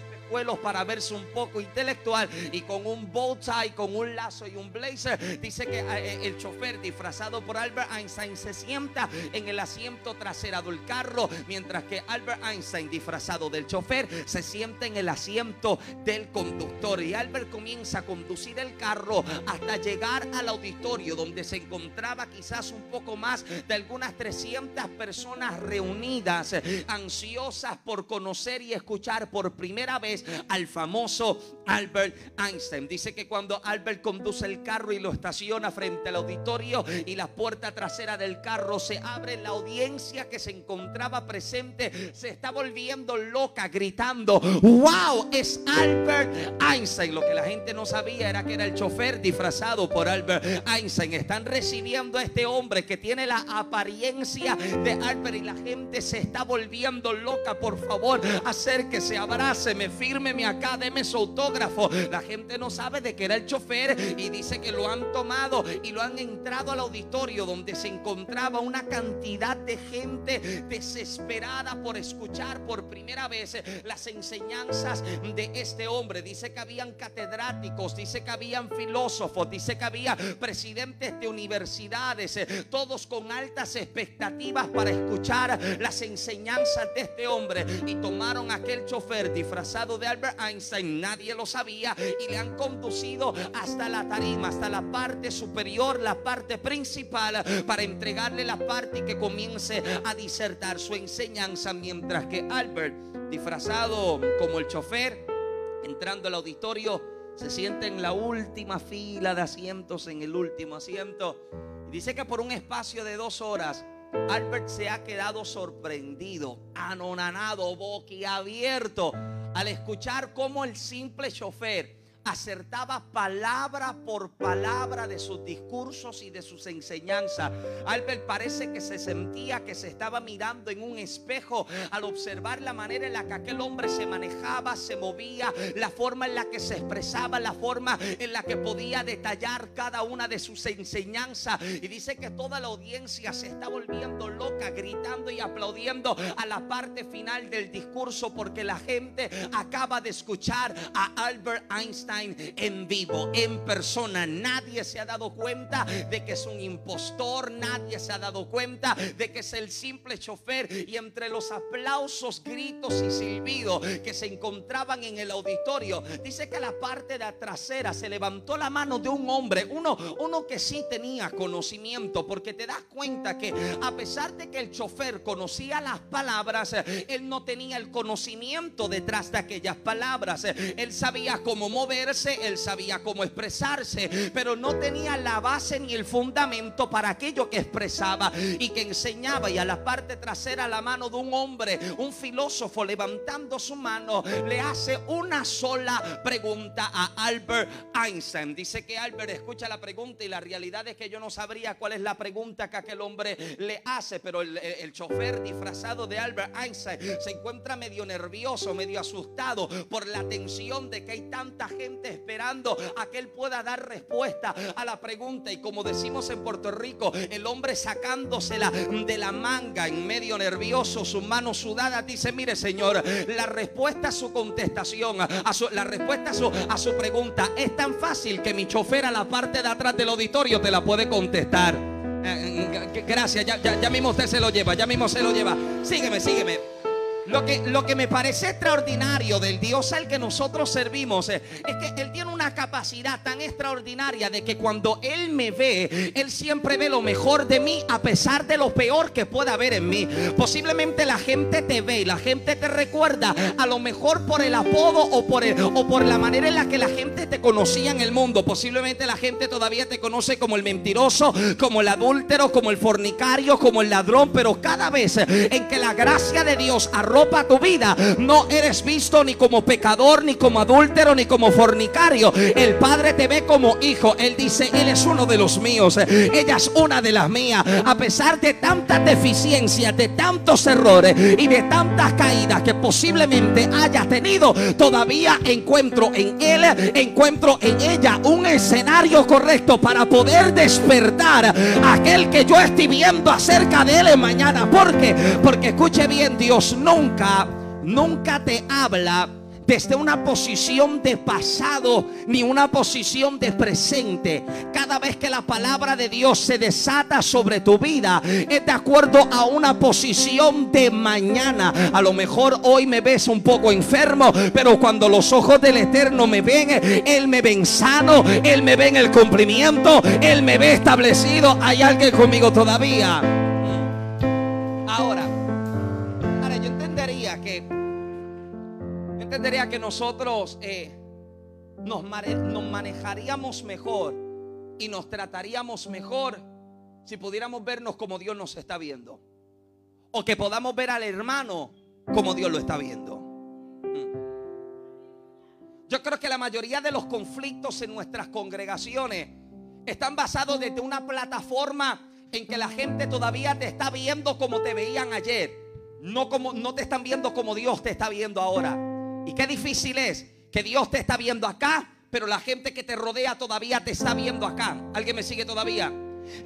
para verse un poco intelectual y con un bow tie, con un lazo y un blazer. Dice que eh, el chofer disfrazado por Albert Einstein se sienta en el asiento trasero del carro, mientras que Albert Einstein disfrazado del chofer se sienta en el asiento del conductor y Albert comienza a conducir el carro hasta llegar al auditorio donde se encontraba quizás un poco más de algunas 300 personas reunidas, eh, ansiosas por conocer y escuchar por primera vez al famoso Albert Einstein. Dice que cuando Albert conduce el carro y lo estaciona frente al auditorio y la puerta trasera del carro se abre, la audiencia que se encontraba presente se está volviendo loca gritando, wow, es Albert Einstein. Lo que la gente no sabía era que era el chofer disfrazado por Albert Einstein. Están recibiendo a este hombre que tiene la apariencia de Albert y la gente se está volviendo loca. Por favor, acérquese, abráceme, fírmeme acá, deme su autógrafo. La gente no sabe de que era el chofer y dice que lo han tomado y lo han entrado al auditorio donde se encontraba una cantidad de gente desesperada por escuchar por primera vez las enseñanzas de este hombre. Dice que habían catedráticos, dice que habían filósofos, dice que había presidentes de universidades, eh, todos con altas expectativas para escuchar las enseñanzas de este hombre. Y tomaron a aquel chofer disfrazado de Albert Einstein, nadie lo sabía, y le han conducido hasta la tarima, hasta la parte superior, la parte principal, para entregarle la parte y que comience a disertar su enseñanza, mientras que Albert, disfrazado como el chofer, entrando al auditorio, se sienta en la última fila de asientos, en el último asiento. Y dice que por un espacio de dos horas, Albert se ha quedado sorprendido, anonanado, boquiabierto, al escuchar cómo el simple chofer acertaba palabra por palabra de sus discursos y de sus enseñanzas. Albert parece que se sentía que se estaba mirando en un espejo al observar la manera en la que aquel hombre se manejaba, se movía, la forma en la que se expresaba, la forma en la que podía detallar cada una de sus enseñanzas. Y dice que toda la audiencia se está volviendo loca, gritando y aplaudiendo a la parte final del discurso porque la gente acaba de escuchar a Albert Einstein en vivo, en persona. Nadie se ha dado cuenta de que es un impostor, nadie se ha dado cuenta de que es el simple chofer. Y entre los aplausos, gritos y silbidos que se encontraban en el auditorio, dice que la parte de trasera se levantó la mano de un hombre, uno, uno que sí tenía conocimiento, porque te das cuenta que a pesar de que el chofer conocía las palabras, él no tenía el conocimiento detrás de aquellas palabras. Él sabía cómo mover él sabía cómo expresarse, pero no tenía la base ni el fundamento para aquello que expresaba y que enseñaba. Y a la parte trasera, la mano de un hombre, un filósofo, levantando su mano, le hace una sola pregunta a Albert Einstein. Dice que Albert escucha la pregunta y la realidad es que yo no sabría cuál es la pregunta que aquel hombre le hace, pero el, el chofer disfrazado de Albert Einstein se encuentra medio nervioso, medio asustado por la tensión de que hay tanta gente esperando a que él pueda dar respuesta a la pregunta. Y como decimos en Puerto Rico, el hombre sacándosela de la manga en medio nervioso, sus manos sudadas, dice, mire señor, la respuesta a su contestación, a su, la respuesta a su, a su pregunta es tan fácil que mi chofer a la parte de atrás del auditorio te la puede contestar. Eh, Gracias, ya, ya, ya mismo usted se lo lleva, ya mismo se lo lleva. Sígueme, sígueme. Lo que, lo que me parece extraordinario del Dios al que nosotros servimos eh, es que Él tiene una capacidad tan extraordinaria de que cuando Él me ve, Él siempre ve lo mejor de mí a pesar de lo peor que pueda haber en mí. Posiblemente la gente te ve y la gente te recuerda a lo mejor por el apodo o por, el- o por la manera en la que la gente te conocía en el mundo. Posiblemente la gente todavía te conoce como el mentiroso, como el adúltero, como el fornicario, como el ladrón, pero cada vez en que la gracia de Dios arropa tu vida, no eres visto ni como pecador, ni como adúltero, ni como fornicario. El Padre te ve como hijo. Él dice, Él es uno de los míos, ella es una de las mías. A pesar de tantas deficiencias, de tantos errores y de tantas caídas que posiblemente hayas tenido, todavía encuentro en Él, encuentro en ella un escenario correcto para poder despertar aquel que yo estoy viendo acerca de Él mañana. ¿Por qué? Porque escuche bien, Dios nunca, nunca te habla desde una posición de pasado ni una posición de presente. Cada vez que la palabra de Dios se desata sobre tu vida, es de acuerdo a una posición de mañana. A lo mejor hoy me ves un poco enfermo, pero cuando los ojos del Eterno me ven, Él me ven sano, Él me ve en el cumplimiento, Él me ve establecido. Hay alguien conmigo todavía. Entendería que nosotros eh, nos, nos manejaríamos mejor y nos trataríamos mejor si pudiéramos vernos como Dios nos está viendo. O que podamos ver al hermano como Dios lo está viendo. Mm. Yo creo que la mayoría de los conflictos en nuestras congregaciones están basados desde una plataforma en que la gente todavía te está viendo como te veían ayer. No, como, no te están viendo como Dios te está viendo ahora. Y qué difícil es que Dios te está viendo acá, pero la gente que te rodea todavía te está viendo acá. ¿Alguien me sigue todavía?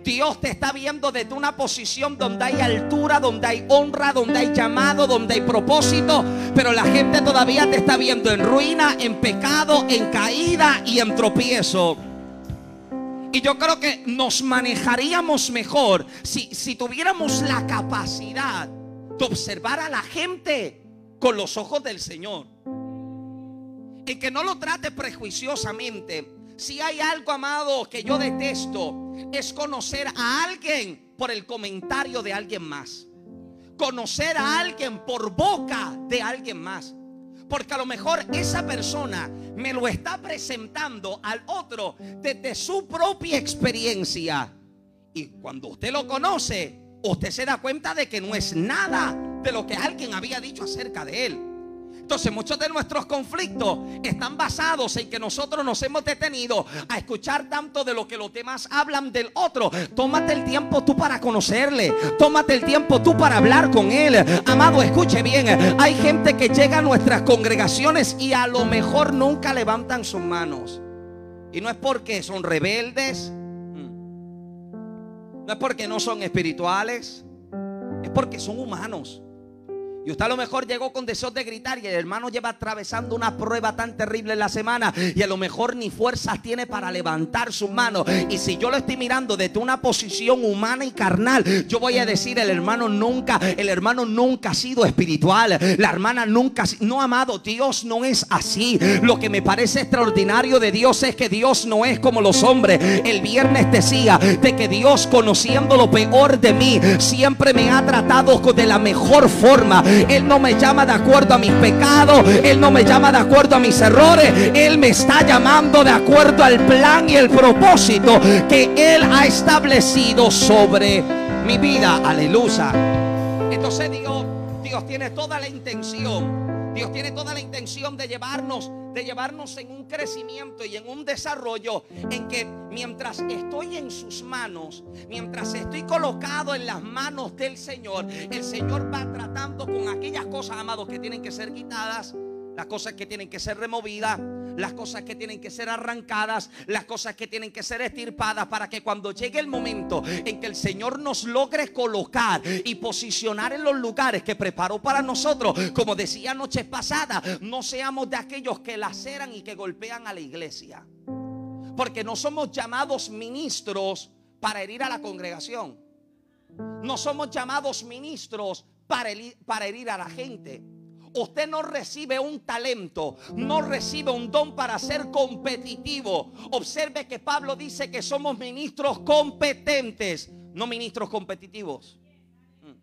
Dios te está viendo desde una posición donde hay altura, donde hay honra, donde hay llamado, donde hay propósito, pero la gente todavía te está viendo en ruina, en pecado, en caída y en tropiezo. Y yo creo que nos manejaríamos mejor si, si tuviéramos la capacidad de observar a la gente con los ojos del Señor. En que no lo trate prejuiciosamente. Si hay algo, amado, que yo detesto, es conocer a alguien por el comentario de alguien más. Conocer a alguien por boca de alguien más. Porque a lo mejor esa persona me lo está presentando al otro desde su propia experiencia. Y cuando usted lo conoce, usted se da cuenta de que no es nada de lo que alguien había dicho acerca de él. Entonces muchos de nuestros conflictos están basados en que nosotros nos hemos detenido a escuchar tanto de lo que los demás hablan del otro. Tómate el tiempo tú para conocerle. Tómate el tiempo tú para hablar con él. Amado, escuche bien. Hay gente que llega a nuestras congregaciones y a lo mejor nunca levantan sus manos. Y no es porque son rebeldes. No es porque no son espirituales. Es porque son humanos. Y usted a lo mejor llegó con deseos de gritar y el hermano lleva atravesando una prueba tan terrible en la semana y a lo mejor ni fuerzas tiene para levantar sus manos. Y si yo lo estoy mirando desde una posición humana y carnal, yo voy a decir el hermano nunca, el hermano nunca ha sido espiritual, la hermana nunca, no amado, Dios no es así. Lo que me parece extraordinario de Dios es que Dios no es como los hombres. El viernes decía de que Dios conociendo lo peor de mí, siempre me ha tratado de la mejor forma. Él no me llama de acuerdo a mis pecados, Él no me llama de acuerdo a mis errores, Él me está llamando de acuerdo al plan y el propósito que Él ha establecido sobre mi vida. Aleluya. Entonces Dios, Dios tiene toda la intención, Dios tiene toda la intención de llevarnos, de llevarnos en un crecimiento y en un desarrollo en que mientras estoy en sus manos, mientras estoy colocado en las manos del Señor, el Señor va tratando con aquellas cosas, amados, que tienen que ser quitadas, las cosas que tienen que ser removidas, las cosas que tienen que ser arrancadas, las cosas que tienen que ser estirpadas para que cuando llegue el momento en que el Señor nos logre colocar y posicionar en los lugares que preparó para nosotros, como decía noches pasadas, no seamos de aquellos que laceran y que golpean a la iglesia. Porque no somos llamados ministros para herir a la congregación. No somos llamados ministros para para herir a la gente. Usted no recibe un talento, no recibe un don para ser competitivo. Observe que Pablo dice que somos ministros competentes, no ministros competitivos.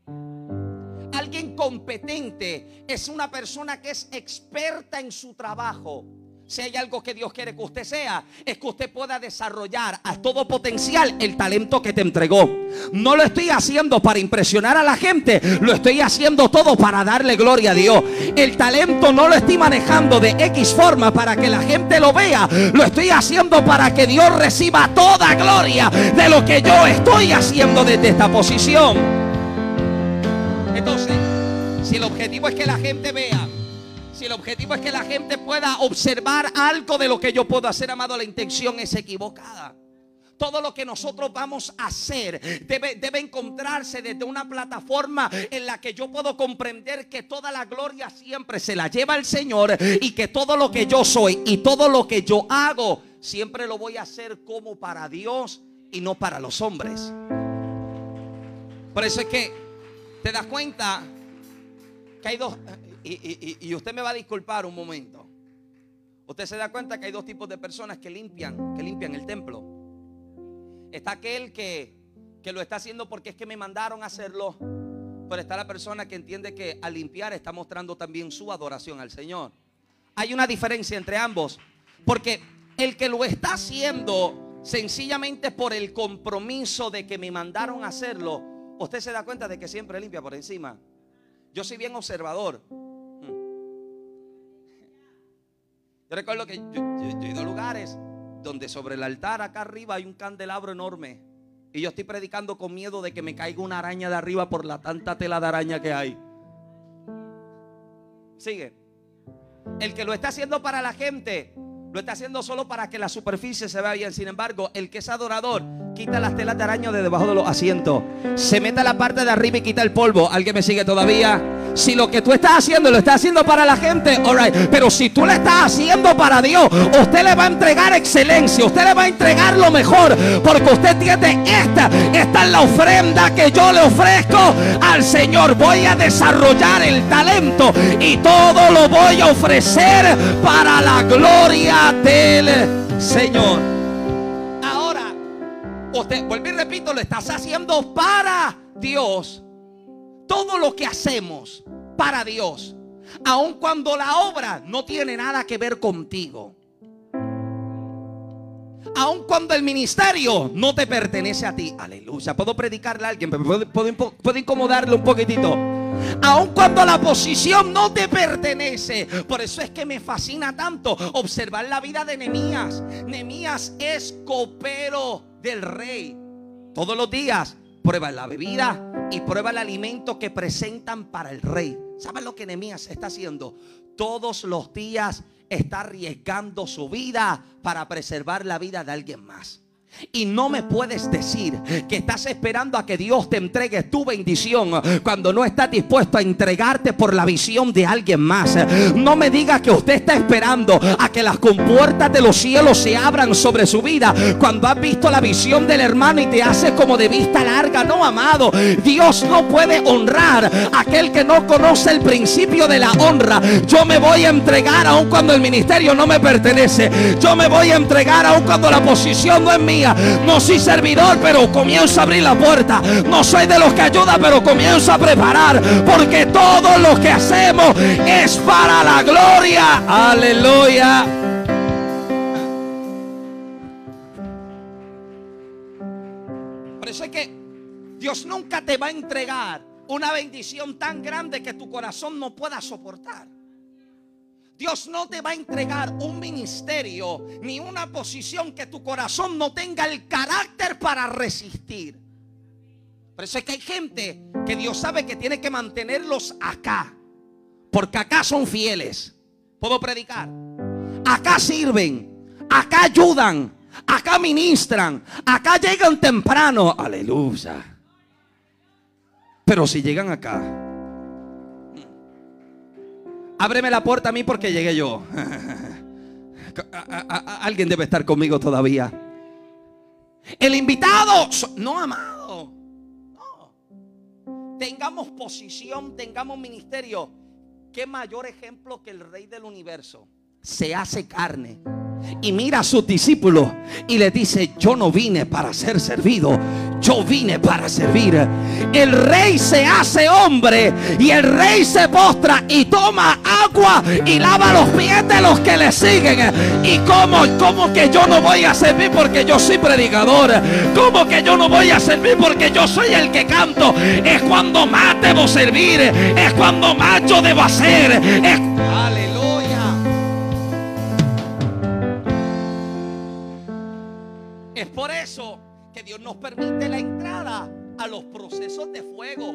Mm. Alguien competente es una persona que es experta en su trabajo. Si hay algo que Dios quiere que usted sea, es que usted pueda desarrollar a todo potencial el talento que te entregó. No lo estoy haciendo para impresionar a la gente, lo estoy haciendo todo para darle gloria a Dios. El talento no lo estoy manejando de X forma para que la gente lo vea, lo estoy haciendo para que Dios reciba toda gloria de lo que yo estoy haciendo desde esta posición. Entonces, si el objetivo es que la gente vea, si el objetivo es que la gente pueda observar algo de lo que yo puedo hacer, amado, la intención es equivocada. Todo lo que nosotros vamos a hacer debe, encontrarse desde una plataforma en la que yo puedo comprender que toda la gloria siempre se la lleva el Señor y que todo lo que yo soy y todo lo que yo hago siempre lo voy a hacer como para Dios y no para los hombres. Por eso es que te das cuenta que hay dos, y, y- y- usted me va a disculpar un momento. Usted se da cuenta que hay dos tipos de personas que limpian, que limpian el templo. Está aquel que, que lo está haciendo porque es que me mandaron a hacerlo. Pero está la persona que entiende que al limpiar está mostrando también su adoración al Señor. Hay una diferencia entre ambos. Porque el que lo está haciendo sencillamente por el compromiso de que me mandaron a hacerlo, usted se da cuenta de que siempre limpia por encima. Yo soy bien observador. Yo recuerdo que yo, he ido a lugares donde sobre el altar acá arriba hay un candelabro enorme. Y yo estoy predicando con miedo de que me caiga una araña de arriba por la tanta tela de araña que hay. Sigue. El que lo está haciendo para la gente, lo está haciendo solo para que la superficie se vea bien. Sin embargo, el que es adorador, quita las telas de araña de debajo de los asientos. Se mete a la parte de arriba y quita el polvo. ¿Alguien me sigue todavía? Si lo que tú estás haciendo lo estás haciendo para la gente, alright. Pero si tú lo estás haciendo para Dios, usted le va a entregar excelencia, usted le va a entregar lo mejor, porque usted tiene esta, esta es la ofrenda que yo le ofrezco al Señor. Voy a desarrollar el talento y todo lo voy a ofrecer para la gloria del Señor. Ahora, usted, vuelvo y repito, lo estás haciendo para Dios todo lo que hacemos para Dios, aun cuando la obra no tiene nada que ver contigo. Aun cuando el ministerio no te pertenece a ti. Aleluya. Puedo predicarle a alguien, puedo, puedo incomodarle un poquitito. Aun cuando la posición no te pertenece. Por eso es que me fascina tanto observar la vida de Nemías. Nemías es copero del rey. Todos los días prueba la bebida y prueba el alimento que presentan para el rey. ¿Saben lo que Nehemías está haciendo? Todos los días está arriesgando su vida para preservar la vida de alguien más. Y no me puedes decir que estás esperando a que Dios te entregue tu bendición cuando no estás dispuesto a entregarte por la visión de alguien más. No me digas que usted está esperando a que las compuertas de los cielos se abran sobre su vida cuando has visto la visión del hermano y te hace como de vista larga. No, amado, Dios no puede honrar a aquel que no conoce el principio de la honra. Yo me voy a entregar aun cuando el ministerio no me pertenece. Yo me voy a entregar aun cuando la posición no es mía. No soy servidor, pero comienzo a abrir la puerta. No soy de los que ayuda, pero comienzo a preparar. Porque todo lo que hacemos es para la gloria. Aleluya. Por eso es que Dios nunca te va a entregar una bendición tan grande que tu corazón no pueda soportar. Dios no te va a entregar un ministerio ni una posición que tu corazón no tenga el carácter para resistir. Por eso es que hay gente que Dios sabe que tiene que mantenerlos acá. Porque acá son fieles. Puedo predicar. Acá sirven. Acá ayudan. Acá ministran. Acá llegan temprano. Aleluya. Pero si llegan acá. Ábreme la puerta a mí porque llegué yo. Alguien debe estar conmigo todavía. El invitado. No, amado. No. Tengamos posición, tengamos ministerio. ¿Qué mayor ejemplo que el rey del universo? Se hace carne. Y mira a sus discípulos y le dice, yo no vine para ser servido, yo vine para servir. El rey se hace hombre y el rey se postra y toma agua y lava los pies de los que le siguen. Y como, como que yo no voy a servir porque yo soy predicador. Como que yo no voy a servir porque yo soy el que canto. Es cuando más debo servir. Es cuando más yo debo hacer. Es por eso que Dios nos permite la entrada a los procesos de fuego.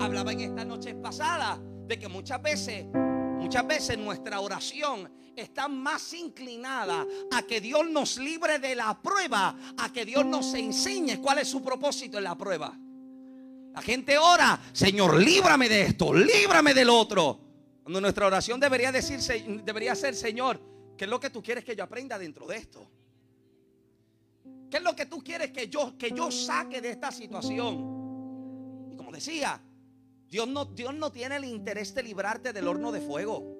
Hablaba en esta noche pasada de que muchas veces, muchas veces nuestra oración está más inclinada a que Dios nos libre de la prueba, a que Dios nos enseñe cuál es su propósito en la prueba. La gente ora, Señor, líbrame de esto, líbrame del otro. Cuando nuestra oración debería decirse, debería ser, Señor, ¿qué es lo que tú quieres que yo aprenda dentro de esto? ¿Qué es lo que tú quieres que yo, que yo saque de esta situación? Y como decía, Dios no, Dios no tiene el interés de librarte del horno de fuego.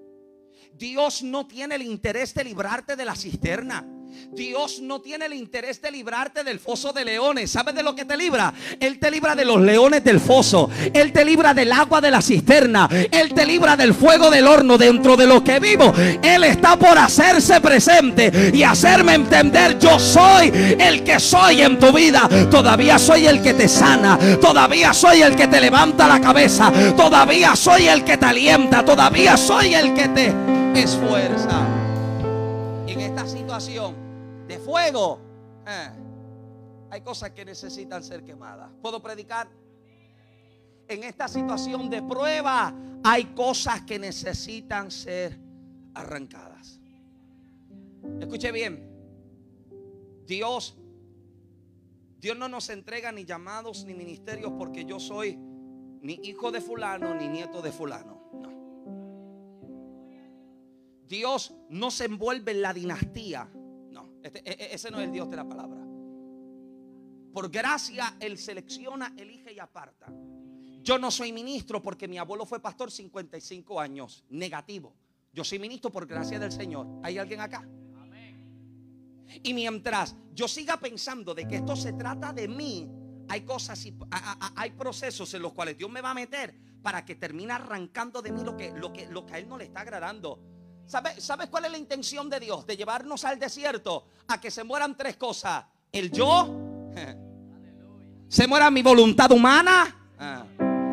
Dios no tiene el interés de librarte de la cisterna. Dios no tiene el interés de librarte del foso de leones. ¿Sabes de lo que te libra? Él te libra de los leones del foso. Él te libra del agua de la cisterna. Él te libra del fuego del horno dentro de lo que vivo. Él está por hacerse presente y hacerme entender yo soy el que soy en tu vida. Todavía soy el que te sana. Todavía soy el que te levanta la cabeza. Todavía soy el que te alienta. Todavía soy el que te esfuerza. En esta situación fuego, eh, hay cosas que necesitan ser quemadas. ¿Puedo predicar? En esta situación de prueba, hay cosas que necesitan ser arrancadas. Escuche bien. Dios, Dios no nos entrega ni llamados ni ministerios porque yo soy ni hijo de fulano ni nieto de fulano. No. Dios no se envuelve en la dinastía. Este- e- e- ese no es el Dios de la palabra. Por gracia, Él selecciona, elige y aparta. Yo no soy ministro porque mi abuelo fue pastor 55 años. Negativo. Yo soy ministro por gracia del Señor. ¿Hay alguien acá? Y mientras yo siga pensando de que esto se trata de mí, hay cosas y hay procesos en los cuales Dios me va a meter para que termine arrancando de mí lo que, lo que, lo que a Él no le está agradando. ¿Sabe- ¿Sabes cuál es la intención de Dios? De llevarnos al desierto a que se mueran tres cosas. El yo, se muera mi voluntad humana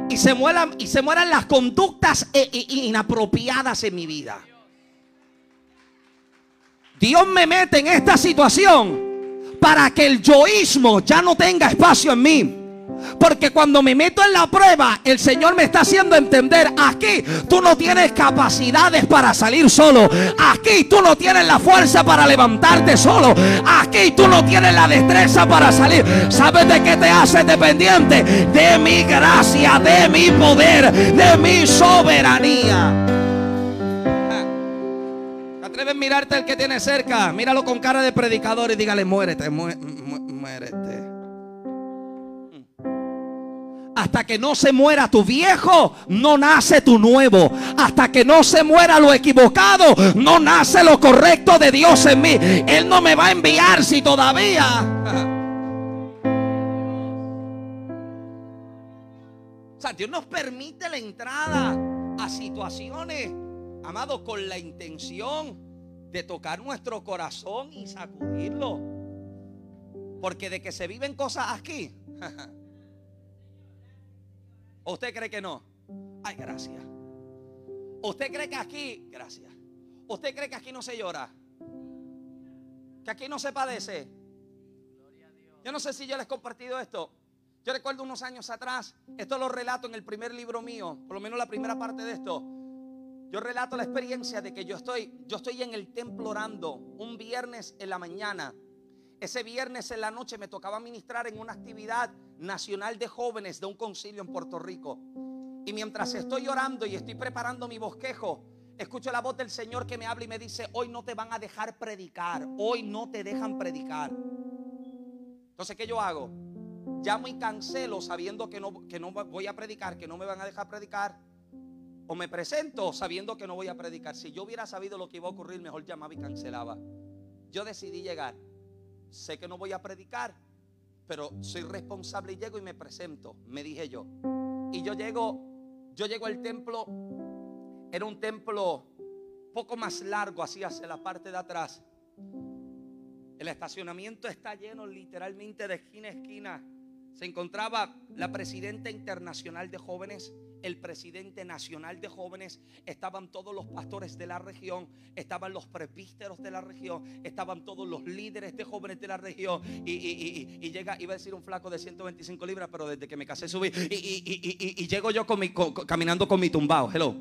y, se mueran, y se mueran las conductas eh, eh, inapropiadas en mi vida. Dios me mete en esta situación para que el yoísmo ya no tenga espacio en mí. Porque cuando me meto en la prueba, el Señor me está haciendo entender, aquí tú no tienes capacidades para salir solo. Aquí tú no tienes la fuerza para levantarte solo. Aquí tú no tienes la destreza para salir. ¿Sabes de qué te hace dependiente? De mi gracia, de mi poder, de mi soberanía. ¿Te atreves a mirarte al que tiene cerca? Míralo con cara de predicador y dígale, muérete, mu- mu- muérete. Hasta que no se muera tu viejo, no nace tu nuevo. Hasta que no se muera lo equivocado, no nace lo correcto de Dios en mí. Él no me va a enviar si todavía. O sea, Dios nos permite la entrada a situaciones, amados, con la intención de tocar nuestro corazón y sacudirlo. Porque de que se viven cosas aquí. ¿O ¿Usted cree que no? Ay, gracias. ¿Usted cree que aquí, gracias? ¿Usted cree que aquí no se llora? ¿Que aquí no se padece? Yo no sé si yo les he compartido esto. Yo recuerdo unos años atrás, esto lo relato en el primer libro mío, por lo menos la primera parte de esto. Yo relato la experiencia de que yo estoy, yo estoy en el templo orando un viernes en la mañana. Ese viernes en la noche me tocaba ministrar en una actividad nacional de jóvenes de un concilio en Puerto Rico. Y mientras estoy orando y estoy preparando mi bosquejo, escucho la voz del Señor que me habla y me dice, hoy no te van a dejar predicar, hoy no te dejan predicar. Entonces, ¿qué yo hago? Llamo y cancelo sabiendo que no, que no voy a predicar, que no me van a dejar predicar. O me presento sabiendo que no voy a predicar. Si yo hubiera sabido lo que iba a ocurrir, mejor llamaba y cancelaba. Yo decidí llegar. Sé que no voy a predicar, pero soy responsable y llego y me presento, me dije yo. Y yo llego, yo llego al templo, era un templo poco más largo, así hacia la parte de atrás. El estacionamiento está lleno literalmente de esquina a esquina. Se encontraba la presidenta internacional de jóvenes, el presidente nacional de jóvenes, estaban todos los pastores de la región, estaban los presbíteros de la región, estaban todos los líderes de jóvenes de la región. Y, y- y- llega, iba a decir un flaco de 125 libras, pero desde que me casé subí. Y, llego yo con mi- con- caminando con mi tumbao. Hello.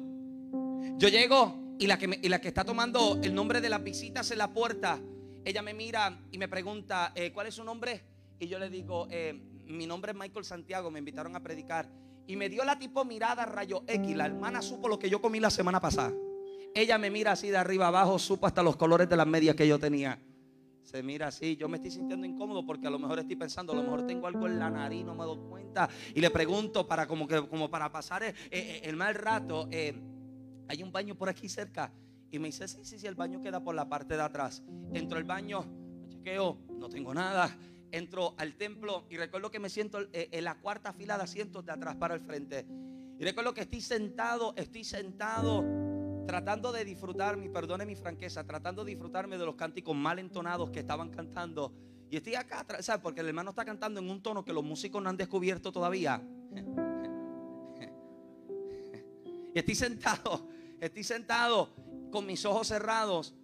Yo llego y la, que me- y la que está tomando el nombre de las visitas en la puerta, ella me mira y me pregunta, eh, ¿cuál es su nombre? Y yo le digo, eh, mi nombre es Michael Santiago, me invitaron a predicar. Y me dio la tipo mirada rayo X. La hermana supo lo que yo comí la semana pasada. Ella me mira así de arriba abajo, supo hasta los colores de las medias que yo tenía. Se mira así, yo me estoy sintiendo incómodo porque a lo mejor estoy pensando, a lo mejor tengo algo en la nariz, no me doy cuenta. Y le pregunto para como que como para pasar eh, eh, el mal rato, eh, hay un baño por aquí cerca. Y me dice, sí, sí, sí, el baño queda por la parte de atrás. Entro al baño, chequeo, no tengo nada. Entro al templo y recuerdo que me siento eh, en la cuarta fila de asientos de atrás para el frente. Y recuerdo que estoy sentado, estoy sentado tratando de disfrutar, mi perdone mi franqueza, tratando de disfrutarme de los cánticos mal entonados que estaban cantando. Y estoy acá, ¿sabes? Porque el hermano está cantando en un tono que los músicos no han descubierto todavía. Y estoy sentado, estoy sentado con mis ojos cerrados.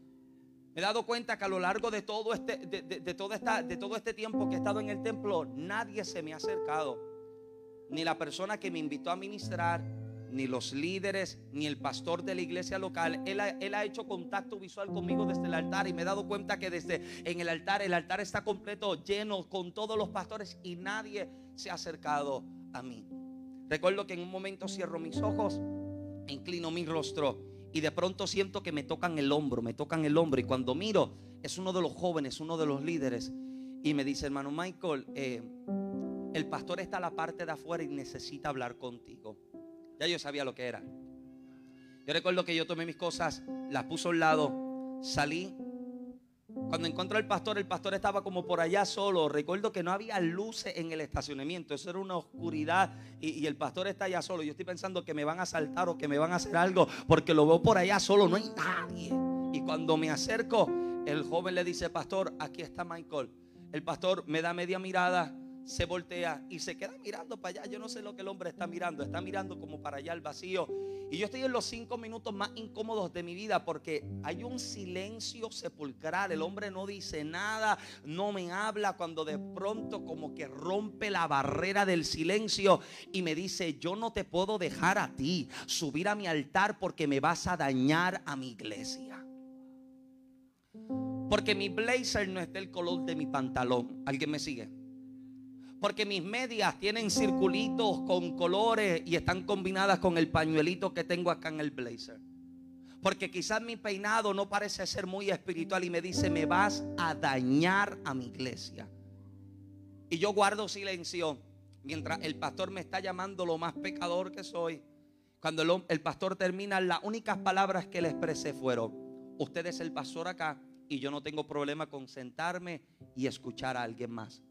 Me he dado cuenta que a lo largo de todo este, de, de- toda esta- de todo este tiempo que he estado en el templo, nadie se me ha acercado. Ni la persona que me invitó a ministrar, ni los líderes, ni el pastor de la iglesia local. Él ha, él ha hecho contacto visual conmigo desde el altar y me he dado cuenta que desde en el altar, el altar está completo, lleno con todos los pastores y nadie se ha acercado a mí. Recuerdo que en un momento cierro mis ojos, inclino mi rostro y de pronto siento que me tocan el hombro, me tocan el hombro y cuando miro es uno de los jóvenes, uno de los líderes y me dice, hermano Michael, eh, el pastor está a la parte de afuera y necesita hablar contigo. Ya yo sabía lo que era. Yo recuerdo que yo tomé mis cosas, las puse a un lado, salí. Cuando encontré al pastor, el pastor estaba como por allá solo. Recuerdo que no había luces en el estacionamiento. Eso era una oscuridad y, el pastor está allá solo. Yo estoy pensando que me van a asaltar o que me van a hacer algo porque lo veo por allá solo. No hay nadie. Y cuando me acerco, el joven le dice, pastor, aquí está Michael. El pastor me da media mirada, se voltea y se queda mirando para allá. Yo no sé lo que el hombre está mirando. Está mirando como para allá al vacío. Y yo estoy en los cinco minutos más incómodos de mi vida porque hay un silencio sepulcral. El hombre no dice nada, no me habla. Cuando de pronto como que rompe la barrera del silencio y me dice, yo no te puedo dejar a ti subir a mi altar porque me vas a dañar a mi iglesia. Porque mi blazer no es del color de mi pantalón. ¿Alguien me sigue? Porque mis medias tienen circulitos con colores y están combinadas con el pañuelito que tengo acá en el blazer. Porque quizás mi peinado no parece ser muy espiritual y me dice, me vas a dañar a mi iglesia. Y yo guardo silencio mientras el pastor me está llamando lo más pecador que soy. Cuando el, pastor termina, las únicas palabras que le expresé fueron, usted es el pastor acá y yo no tengo problema con sentarme y escuchar a alguien más.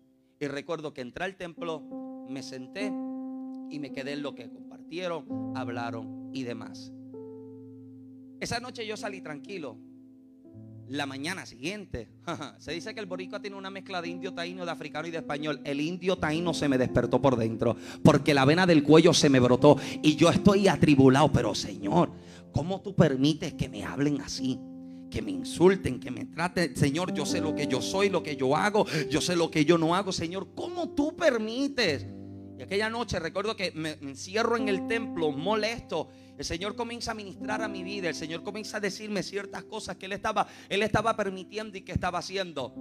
Y recuerdo que entré al templo, me senté y me quedé en lo que compartieron, hablaron y demás. Esa noche yo salí tranquilo. La mañana siguiente, se dice que el boricua tiene una mezcla de indio taíno, de africano y de español. El indio taíno se me despertó por dentro, porque la vena del cuello se me brotó y yo estoy atribulado. Pero Señor, ¿cómo tú permites que me hablen así? Que me insulten, que me traten. Señor, yo sé lo que yo soy, lo que yo hago, yo sé lo que yo no hago. Señor, ¿cómo tú permites? Y aquella noche recuerdo que me encierro en el templo molesto. El Señor comienza a ministrar a mi vida. El Señor comienza a decirme ciertas cosas que Él estaba, Él estaba permitiendo y que estaba haciendo.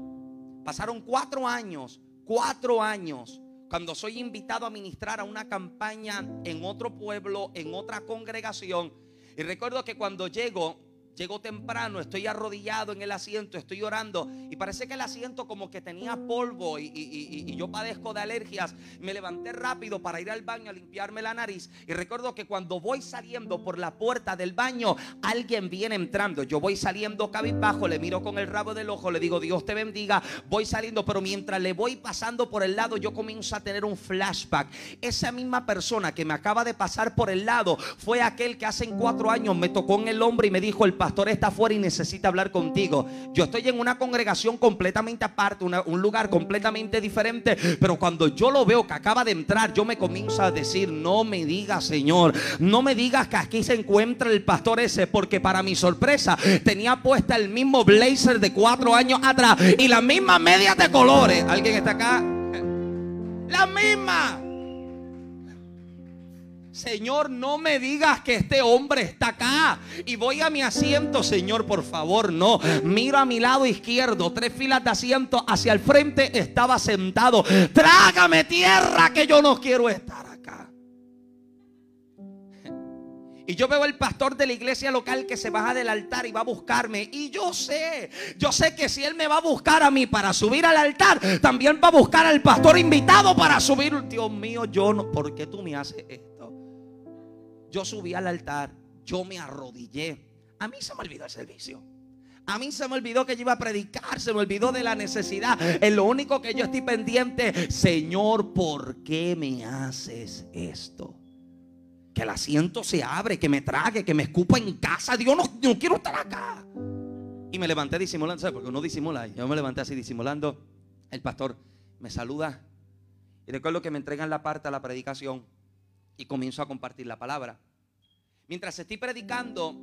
Pasaron cuatro años, cuatro años, cuando soy invitado a ministrar a una campaña en otro pueblo, en otra congregación. Y recuerdo que cuando llego, llego temprano, estoy arrodillado en el asiento, estoy orando y parece que el asiento como que tenía polvo y, y- y- yo padezco de alergias. Me levanté rápido para ir al baño a limpiarme la nariz y recuerdo que cuando voy saliendo por la puerta del baño, alguien viene entrando. Yo voy saliendo cabizbajo, le miro con el rabo del ojo, le digo Dios te bendiga, voy saliendo, pero mientras le voy pasando por el lado, yo comienzo a tener un flashback. Esa misma persona que me acaba de pasar por el lado fue aquel que hace cuatro años me tocó en el hombro y me dijo, el pastor está afuera y necesita hablar contigo. Yo estoy en una congregación completamente aparte, un lugar completamente diferente, pero cuando yo lo veo que acaba de entrar, yo me comienzo a decir, no me digas, Señor, no me digas que aquí se encuentra el pastor ese, porque para mi sorpresa tenía puesta el mismo blazer de cuatro años atrás y las mismas medias de colores. ¿Alguien está acá? La misma. Señor, no me digas que este hombre está acá. Y voy a mi asiento, Señor, por favor, no. Miro a mi lado izquierdo, tres filas de asiento hacia el frente, estaba sentado. Trágame tierra que yo no quiero estar acá. Y yo veo el pastor de la iglesia local que se baja del altar y va a buscarme. Y yo sé, yo sé que si él me va a buscar a mí para subir al altar, también va a buscar al pastor invitado para subir. Dios mío, yo no, ¿por qué tú me haces esto? Yo subí al altar, yo me arrodillé. A mí se me olvidó el servicio. A mí se me olvidó que yo iba a predicar, se me olvidó de la necesidad. Es lo único que yo estoy pendiente. Señor, ¿por qué me haces esto? Que el asiento se abre, que me trague, que me escupa en casa. Dios, no, no quiero estar acá. Y me levanté disimulando. Porque. Yo me levanté así disimulando. El pastor me saluda. Y recuerdo que me entregan la parte a la predicación y comienzo a compartir la palabra. Mientras estoy predicando,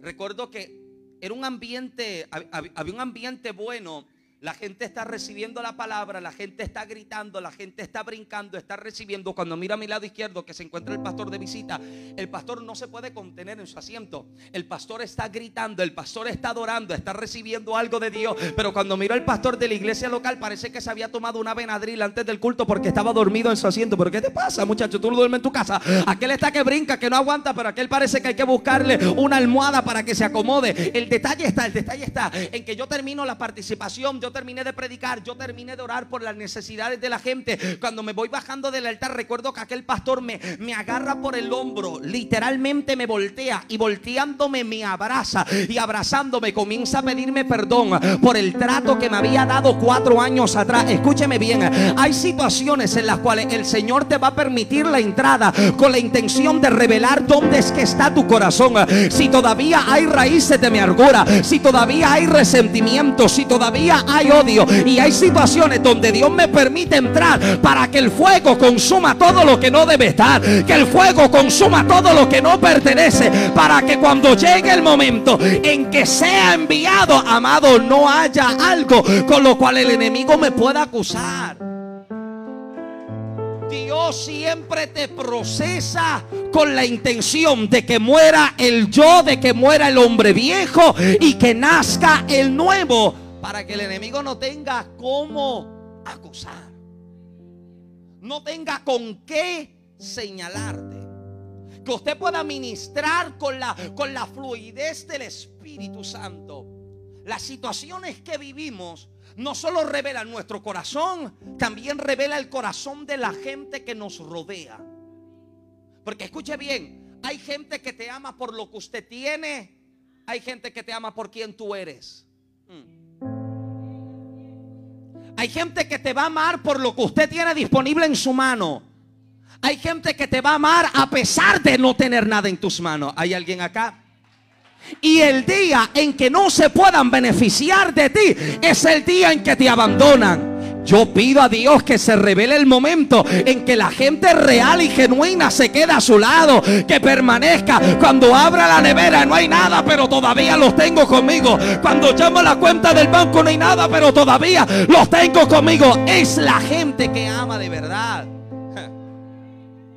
recuerdo que era un ambiente, hab- hab- había un ambiente bueno. La gente está recibiendo la palabra, la gente está gritando, la gente está brincando, está recibiendo. Cuando mira a mi lado izquierdo que se encuentra el pastor de visita, el pastor no se puede contener en su asiento. El pastor está gritando, el pastor está adorando, está recibiendo algo de Dios. Pero cuando miro al pastor de la iglesia local, parece que se había tomado una venadril antes del culto porque estaba dormido en su asiento. ¿Pero qué te pasa, muchacho? Tú no duermes en tu casa. Aquel está que brinca, que no aguanta, pero aquel parece que hay que buscarle una almohada para que se acomode. El detalle está, el detalle está en que yo termino la participación, terminé de predicar, yo terminé de orar por las necesidades de la gente. Cuando me voy bajando del altar, recuerdo que aquel pastor me, me agarra por el hombro, literalmente me voltea y volteándome me abraza y abrazándome comienza a pedirme perdón por el trato que me había dado cuatro años atrás. Escúcheme bien, hay situaciones en las cuales el Señor te va a permitir la entrada con la intención de revelar dónde es que está tu corazón. Si todavía hay raíces de mi amargura, si todavía hay resentimiento, si todavía hay odio y hay situaciones donde Dios me permite entrar para que el fuego consuma todo lo que no debe estar, que el fuego consuma todo lo que no pertenece, para que cuando llegue el momento en que sea enviado, amado, no haya algo con lo cual el enemigo me pueda acusar. Dios siempre te procesa con la intención de que muera el yo, de que muera el hombre viejo y que nazca el nuevo, para que el enemigo no tenga cómo acusar, no tenga con qué señalarte. Que usted pueda ministrar con la, con la fluidez del Espíritu Santo. Las situaciones que vivimos no solo revelan nuestro corazón, también revela el corazón de la gente que nos rodea. Porque escuche bien, hay gente que te ama por lo que usted tiene, hay gente que te ama por quien tú eres. Mm. Hay gente que te va a amar por lo que usted tiene disponible en su mano. Hay gente que te va a amar a pesar de no tener nada en tus manos. ¿Hay alguien acá? Y el día en que no se puedan beneficiar de ti es el día en que te abandonan. Yo pido a Dios que se revele el momento en que la gente real y genuina se queda a su lado, que permanezca. Cuando abra la nevera no hay nada, pero todavía los tengo conmigo. Cuando llamo la cuenta del banco no hay nada, pero todavía los tengo conmigo. Es la gente que ama de verdad.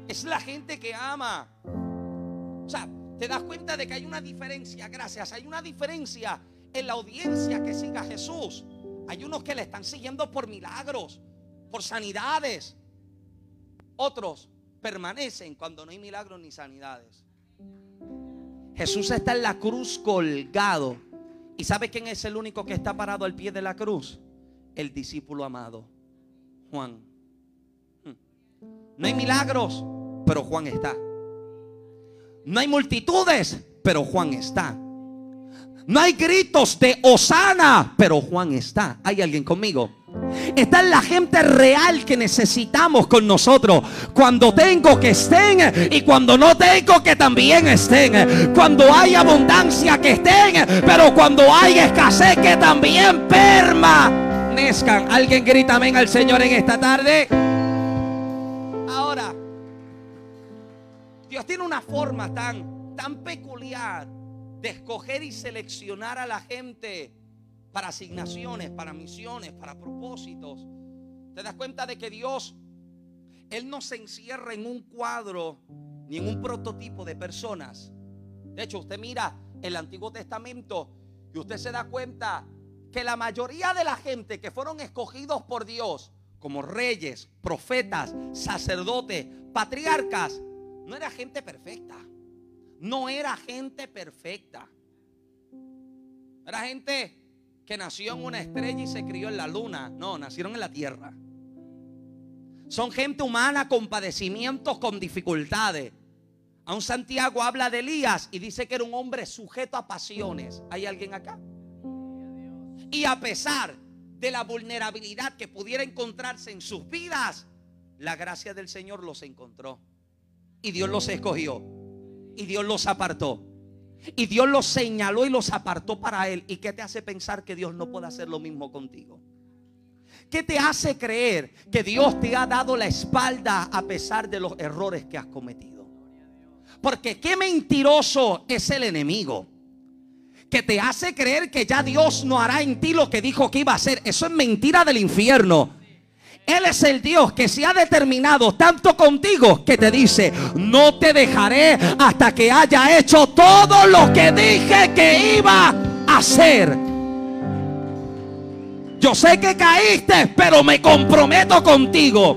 Es la gente que ama. O sea, te das cuenta de que hay una diferencia, gracias, hay una diferencia en la audiencia que siga a Jesús. Hay unos que le están siguiendo por milagros, por sanidades. Otros permanecen cuando no hay milagros ni sanidades. Jesús está en la cruz colgado. ¿Y sabe quién es el único que está parado al pie de la cruz? El discípulo amado, Juan. No hay milagros, pero Juan está. No hay multitudes, pero Juan está. No hay gritos de Osana, pero Juan está. ¿Hay alguien conmigo? Está la gente real que necesitamos con nosotros. Cuando tengo que estén y cuando no tengo que también estén. Cuando hay abundancia que estén, pero cuando hay escasez que también permanezcan. ¿Alguien grita amén al Señor en esta tarde? Ahora, Dios tiene una forma tan, tan peculiar de escoger y seleccionar a la gente para asignaciones, para misiones, para propósitos. ¿Te das cuenta de que Dios, Él no se encierra en un cuadro ni en un prototipo de personas? De hecho, usted mira el Antiguo Testamento y usted se da cuenta que la mayoría de la gente que fueron escogidos por Dios como reyes, profetas, sacerdotes, patriarcas, no era gente perfecta. No era gente perfecta. Era gente que nació en una estrella y se crió en la luna. No, nacieron en la tierra. Son gente humana con padecimientos, con dificultades. Aún Santiago habla de Elías y dice que era un hombre sujeto a pasiones. ¿Hay alguien acá? Y a pesar de la vulnerabilidad que pudiera encontrarse en sus vidas, la gracia del Señor los encontró. Y Dios los escogió. Y Dios los apartó. Y Dios los señaló y los apartó para Él. ¿Y qué te hace pensar que Dios no puede hacer lo mismo contigo? ¿Qué te hace creer que Dios te ha dado la espalda a pesar de los errores que has cometido? Porque qué mentiroso es el enemigo. Que te hace creer que ya Dios no hará en ti lo que dijo que iba a hacer. Eso es mentira del infierno. Él es el Dios que se ha determinado tanto contigo que te dice, no te dejaré hasta que haya hecho todo lo que dije que iba a hacer. Yo sé que caíste, pero me comprometo contigo.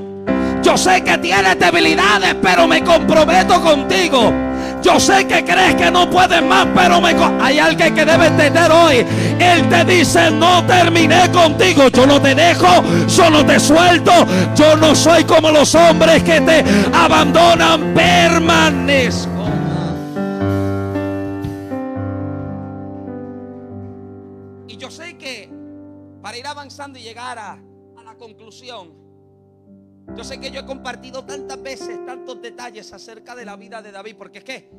Yo sé que tienes debilidades, pero me comprometo contigo. Yo sé que crees que no puedes más, pero me hay alguien que debe entender hoy. Él te dice, no terminé contigo. Yo no te dejo, yo no te suelto. Yo no soy como los hombres que te abandonan. Permanezco. Y yo sé que para ir avanzando y llegar a la conclusión, yo sé que yo he compartido tantas veces tantos detalles acerca de la vida de David, porque es que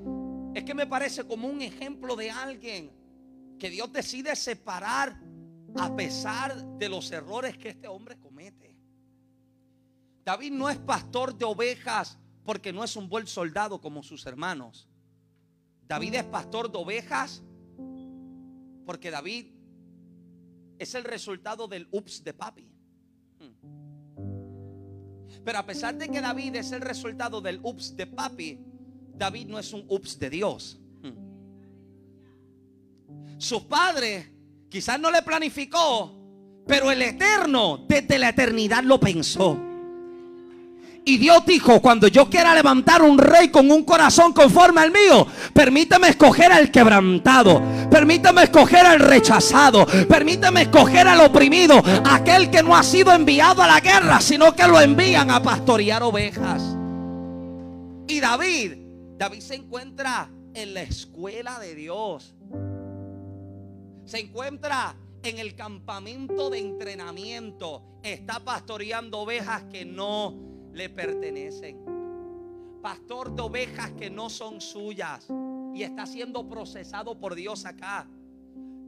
es que me parece como un ejemplo de alguien que Dios decide separar a pesar de los errores que este hombre comete. David no es pastor de ovejas porque no es un buen soldado como sus hermanos. David es pastor de ovejas porque David es el resultado del ups de papi. Pero a pesar de que David es el resultado del ups de papi, David no es un ups de Dios. Su padre quizás no le planificó, pero el eterno desde la eternidad lo pensó. Y Dios dijo, cuando yo quiera levantar un rey con un corazón conforme al mío, permítame escoger al quebrantado, permítame escoger al rechazado, permítame escoger al oprimido, aquel que no ha sido enviado a la guerra, sino que lo envían a pastorear ovejas. Y David, David se encuentra en la escuela de Dios. Se encuentra en el campamento de entrenamiento. Está pastoreando ovejas que no le pertenecen. Pastor de ovejas que no son suyas. Y está siendo procesado por Dios acá.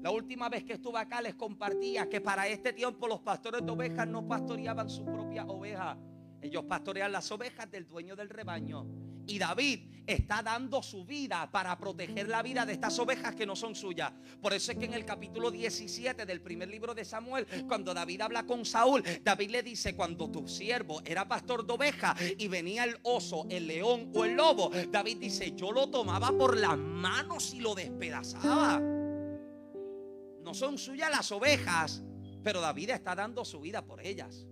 La última vez que estuve acá les compartía que para este tiempo los pastores de ovejas no pastoreaban su propia oveja. Ellos pastorean las ovejas del dueño del rebaño. Y David está dando su vida para proteger la vida de estas ovejas que no son suyas. Por eso es que en el capítulo 17 del primer libro de Samuel, cuando David habla con Saúl, David le dice, cuando tu siervo era pastor de ovejas y venía el oso, el león o el lobo, David dice, yo lo tomaba por las manos y lo despedazaba. No son suyas las ovejas, pero David está dando su vida por ellas.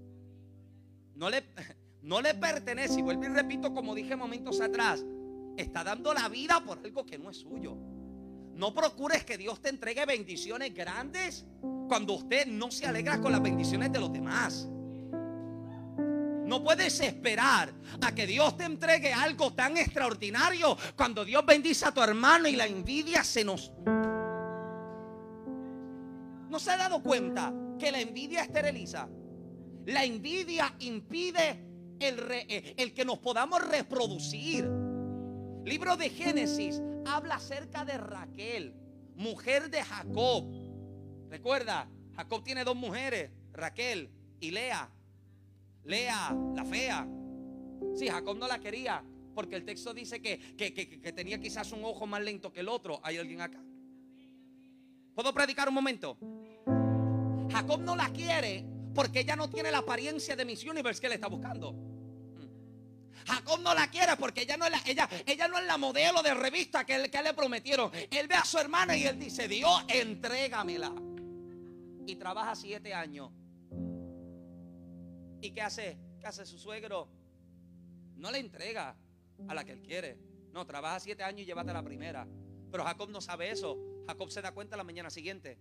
No le, no le pertenece, y vuelvo y repito como dije momentos atrás, está dando la vida por algo que no es suyo. No procures que Dios te entregue bendiciones grandes cuando usted no se alegra con las bendiciones de los demás. No puedes esperar a que Dios te entregue algo tan extraordinario cuando Dios bendice a tu hermano y la envidia se nos... ¿No se ha dado cuenta que la envidia esteriliza? La envidia impide eh, el que nos podamos reproducir. Libro de Génesis habla acerca de Raquel, mujer de Jacob. Recuerda, Jacob tiene dos mujeres, Raquel y Lea. Lea, la fea. Sí, Jacob no la quería porque el texto dice que, que- que- tenía quizás un ojo más lento que el otro. ¿Hay alguien acá? ¿Puedo predicar un momento? Jacob no la quiere porque ella no tiene la apariencia de Miss Universe que él está buscando. Jacob no la quiere porque ella no es la, ella, ella no es la modelo de revista que, que le prometieron. Él ve a su hermana y él dice, Dios, entrégamela. Y trabaja siete años. ¿Y qué hace? ¿Qué hace su suegro? No le entrega a la que él quiere. No, trabaja siete años y llévate a la primera. Pero Jacob no sabe eso. Jacob se da cuenta la mañana siguiente.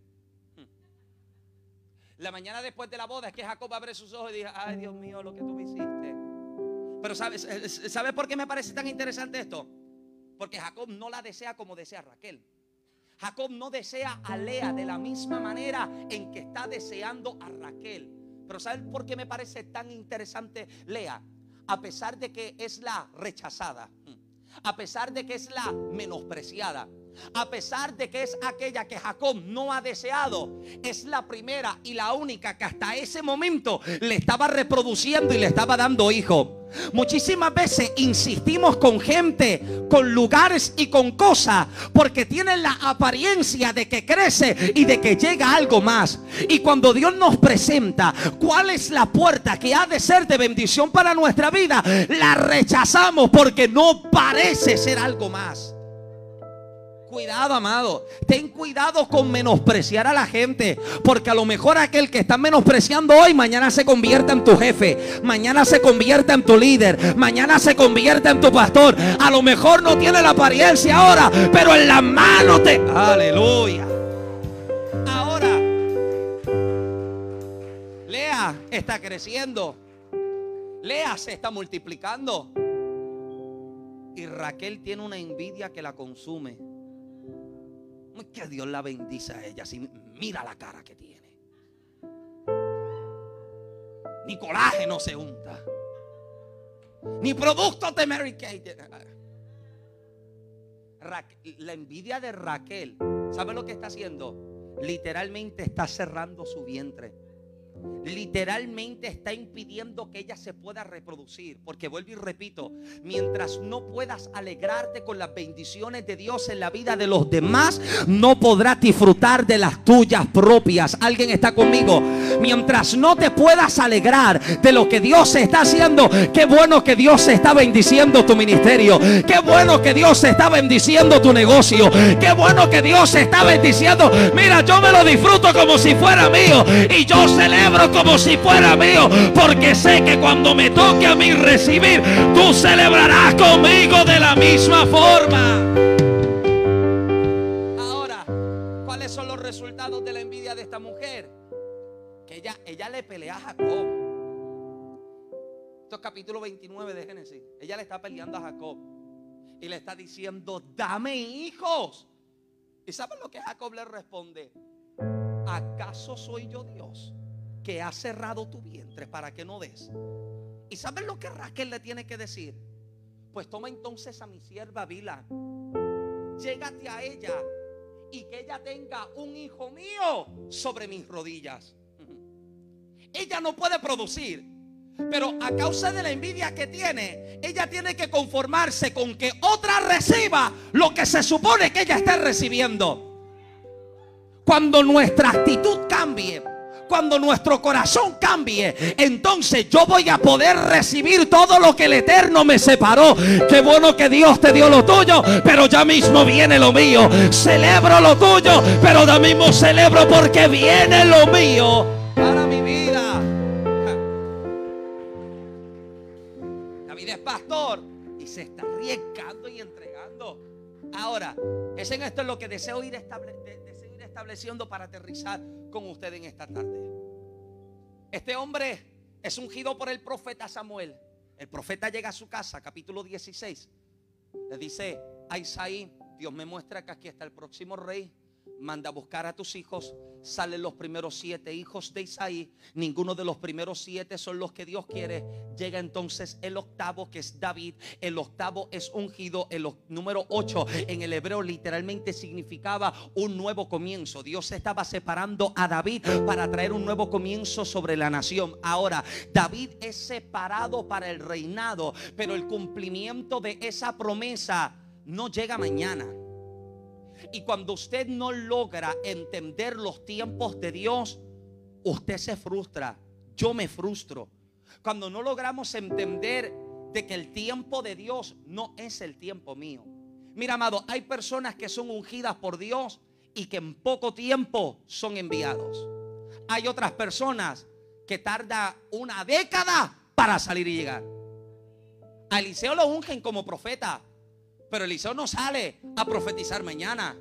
La mañana después de la boda es que Jacob abre sus ojos y dice, ay Dios mío, lo que tú me hiciste. Pero ¿sabes, ¿sabes por qué me parece tan interesante esto? Porque Jacob no la desea como desea Raquel. Jacob no desea a Lea de la misma manera en que está deseando a Raquel. Pero ¿saben por qué me parece tan interesante Lea? A pesar de que es la rechazada, a pesar de que es la menospreciada, a pesar de que es aquella que Jacob no ha deseado, es la primera y la única que hasta ese momento le estaba reproduciendo y le estaba dando hijo. Muchísimas veces insistimos con gente, con lugares y con cosas porque tienen la apariencia de que crece y de que llega algo más. Y cuando Dios nos presenta cuál es la puerta que ha de ser de bendición para nuestra vida, la rechazamos porque no parece ser algo más. Cuidado, amado. Ten cuidado con menospreciar a la gente. Porque a lo mejor aquel que está menospreciando hoy, mañana se convierta en tu jefe. Mañana se convierta en tu líder. Mañana se convierta en tu pastor. A lo mejor no tiene la apariencia ahora, pero en la mano te... Aleluya. Ahora, Lea está creciendo. Lea se está multiplicando. Y Raquel tiene una envidia que la consume. Que Dios la bendice a ella. Mira la cara que tiene. Ni colágeno se unta. Ni productos de Mary Kate. La envidia de Raquel, ¿sabe lo que está haciendo? Literalmente está cerrando su vientre. Literalmente está impidiendo que ella se pueda reproducir. Porque vuelvo y repito, mientras no puedas alegrarte con las bendiciones de Dios en la vida de los demás, no podrás disfrutar de las tuyas propias. ¿Alguien está conmigo? Mientras no te puedas alegrar de lo que Dios está haciendo, qué bueno que Dios está bendiciendo tu ministerio. Qué bueno que Dios está bendiciendo tu negocio. Qué bueno que Dios está bendiciendo. Mira, yo me lo disfruto como si fuera mío. Y yo celebro como si fuera mío. Porque sé que cuando me toque a mí recibir, tú celebrarás conmigo de la misma forma. Ahora, ¿cuáles son los resultados de la envidia de esta mujer? Que ella, ella le pelea a Jacob. Esto es capítulo 29 de Génesis. Ella le está peleando a Jacob. Y le está diciendo, dame hijos. ¿Y saben lo que Jacob le responde? ¿Acaso soy yo Dios que ha cerrado tu vientre para que no des? ¿Y saben lo que Raquel le tiene que decir? Pues toma entonces a mi sierva Bila. Llégate a ella y que ella tenga un hijo mío sobre mis rodillas. Ella no puede producir. Pero a causa de la envidia que tiene, ella tiene que conformarse con que otra reciba lo que se supone que ella está recibiendo. Cuando nuestra actitud cambie, cuando nuestro corazón cambie, entonces yo voy a poder recibir todo lo que el Eterno me separó. Qué bueno que Dios te dio lo tuyo, pero ya mismo viene lo mío. Celebro lo tuyo, pero ya mismo celebro porque viene lo mío para mi vida. David es pastor y se está arriesgando y entregando. Ahora, es en esto lo que deseo ir, estable- de- deseo ir estableciendo para aterrizar con usted en esta tarde. Este hombre es ungido por el profeta Samuel. El profeta llega a su casa, capítulo 16. Le dice a Isaí, Dios me muestra que aquí está el próximo rey. Manda a buscar a tus hijos. Salen los primeros siete hijos de Isaí. Ninguno de los primeros siete son los que Dios quiere. Llega entonces el octavo que es David. El octavo es ungido. El número ocho en el hebreo literalmente significaba un nuevo comienzo. Dios estaba separando a David para traer un nuevo comienzo sobre la nación. Ahora, David es separado para el reinado, pero el cumplimiento de esa promesa no llega mañana. Y cuando usted no logra entender los tiempos de Dios, usted se frustra. Yo me frustro. Cuando no logramos entender de que el tiempo de Dios no es el tiempo mío. Mira, amado, hay personas que son ungidas por Dios y que en poco tiempo son enviados. Hay otras personas que tarda una década para salir y llegar. A Eliseo lo ungen como profeta, pero Eliseo no sale a profetizar mañana.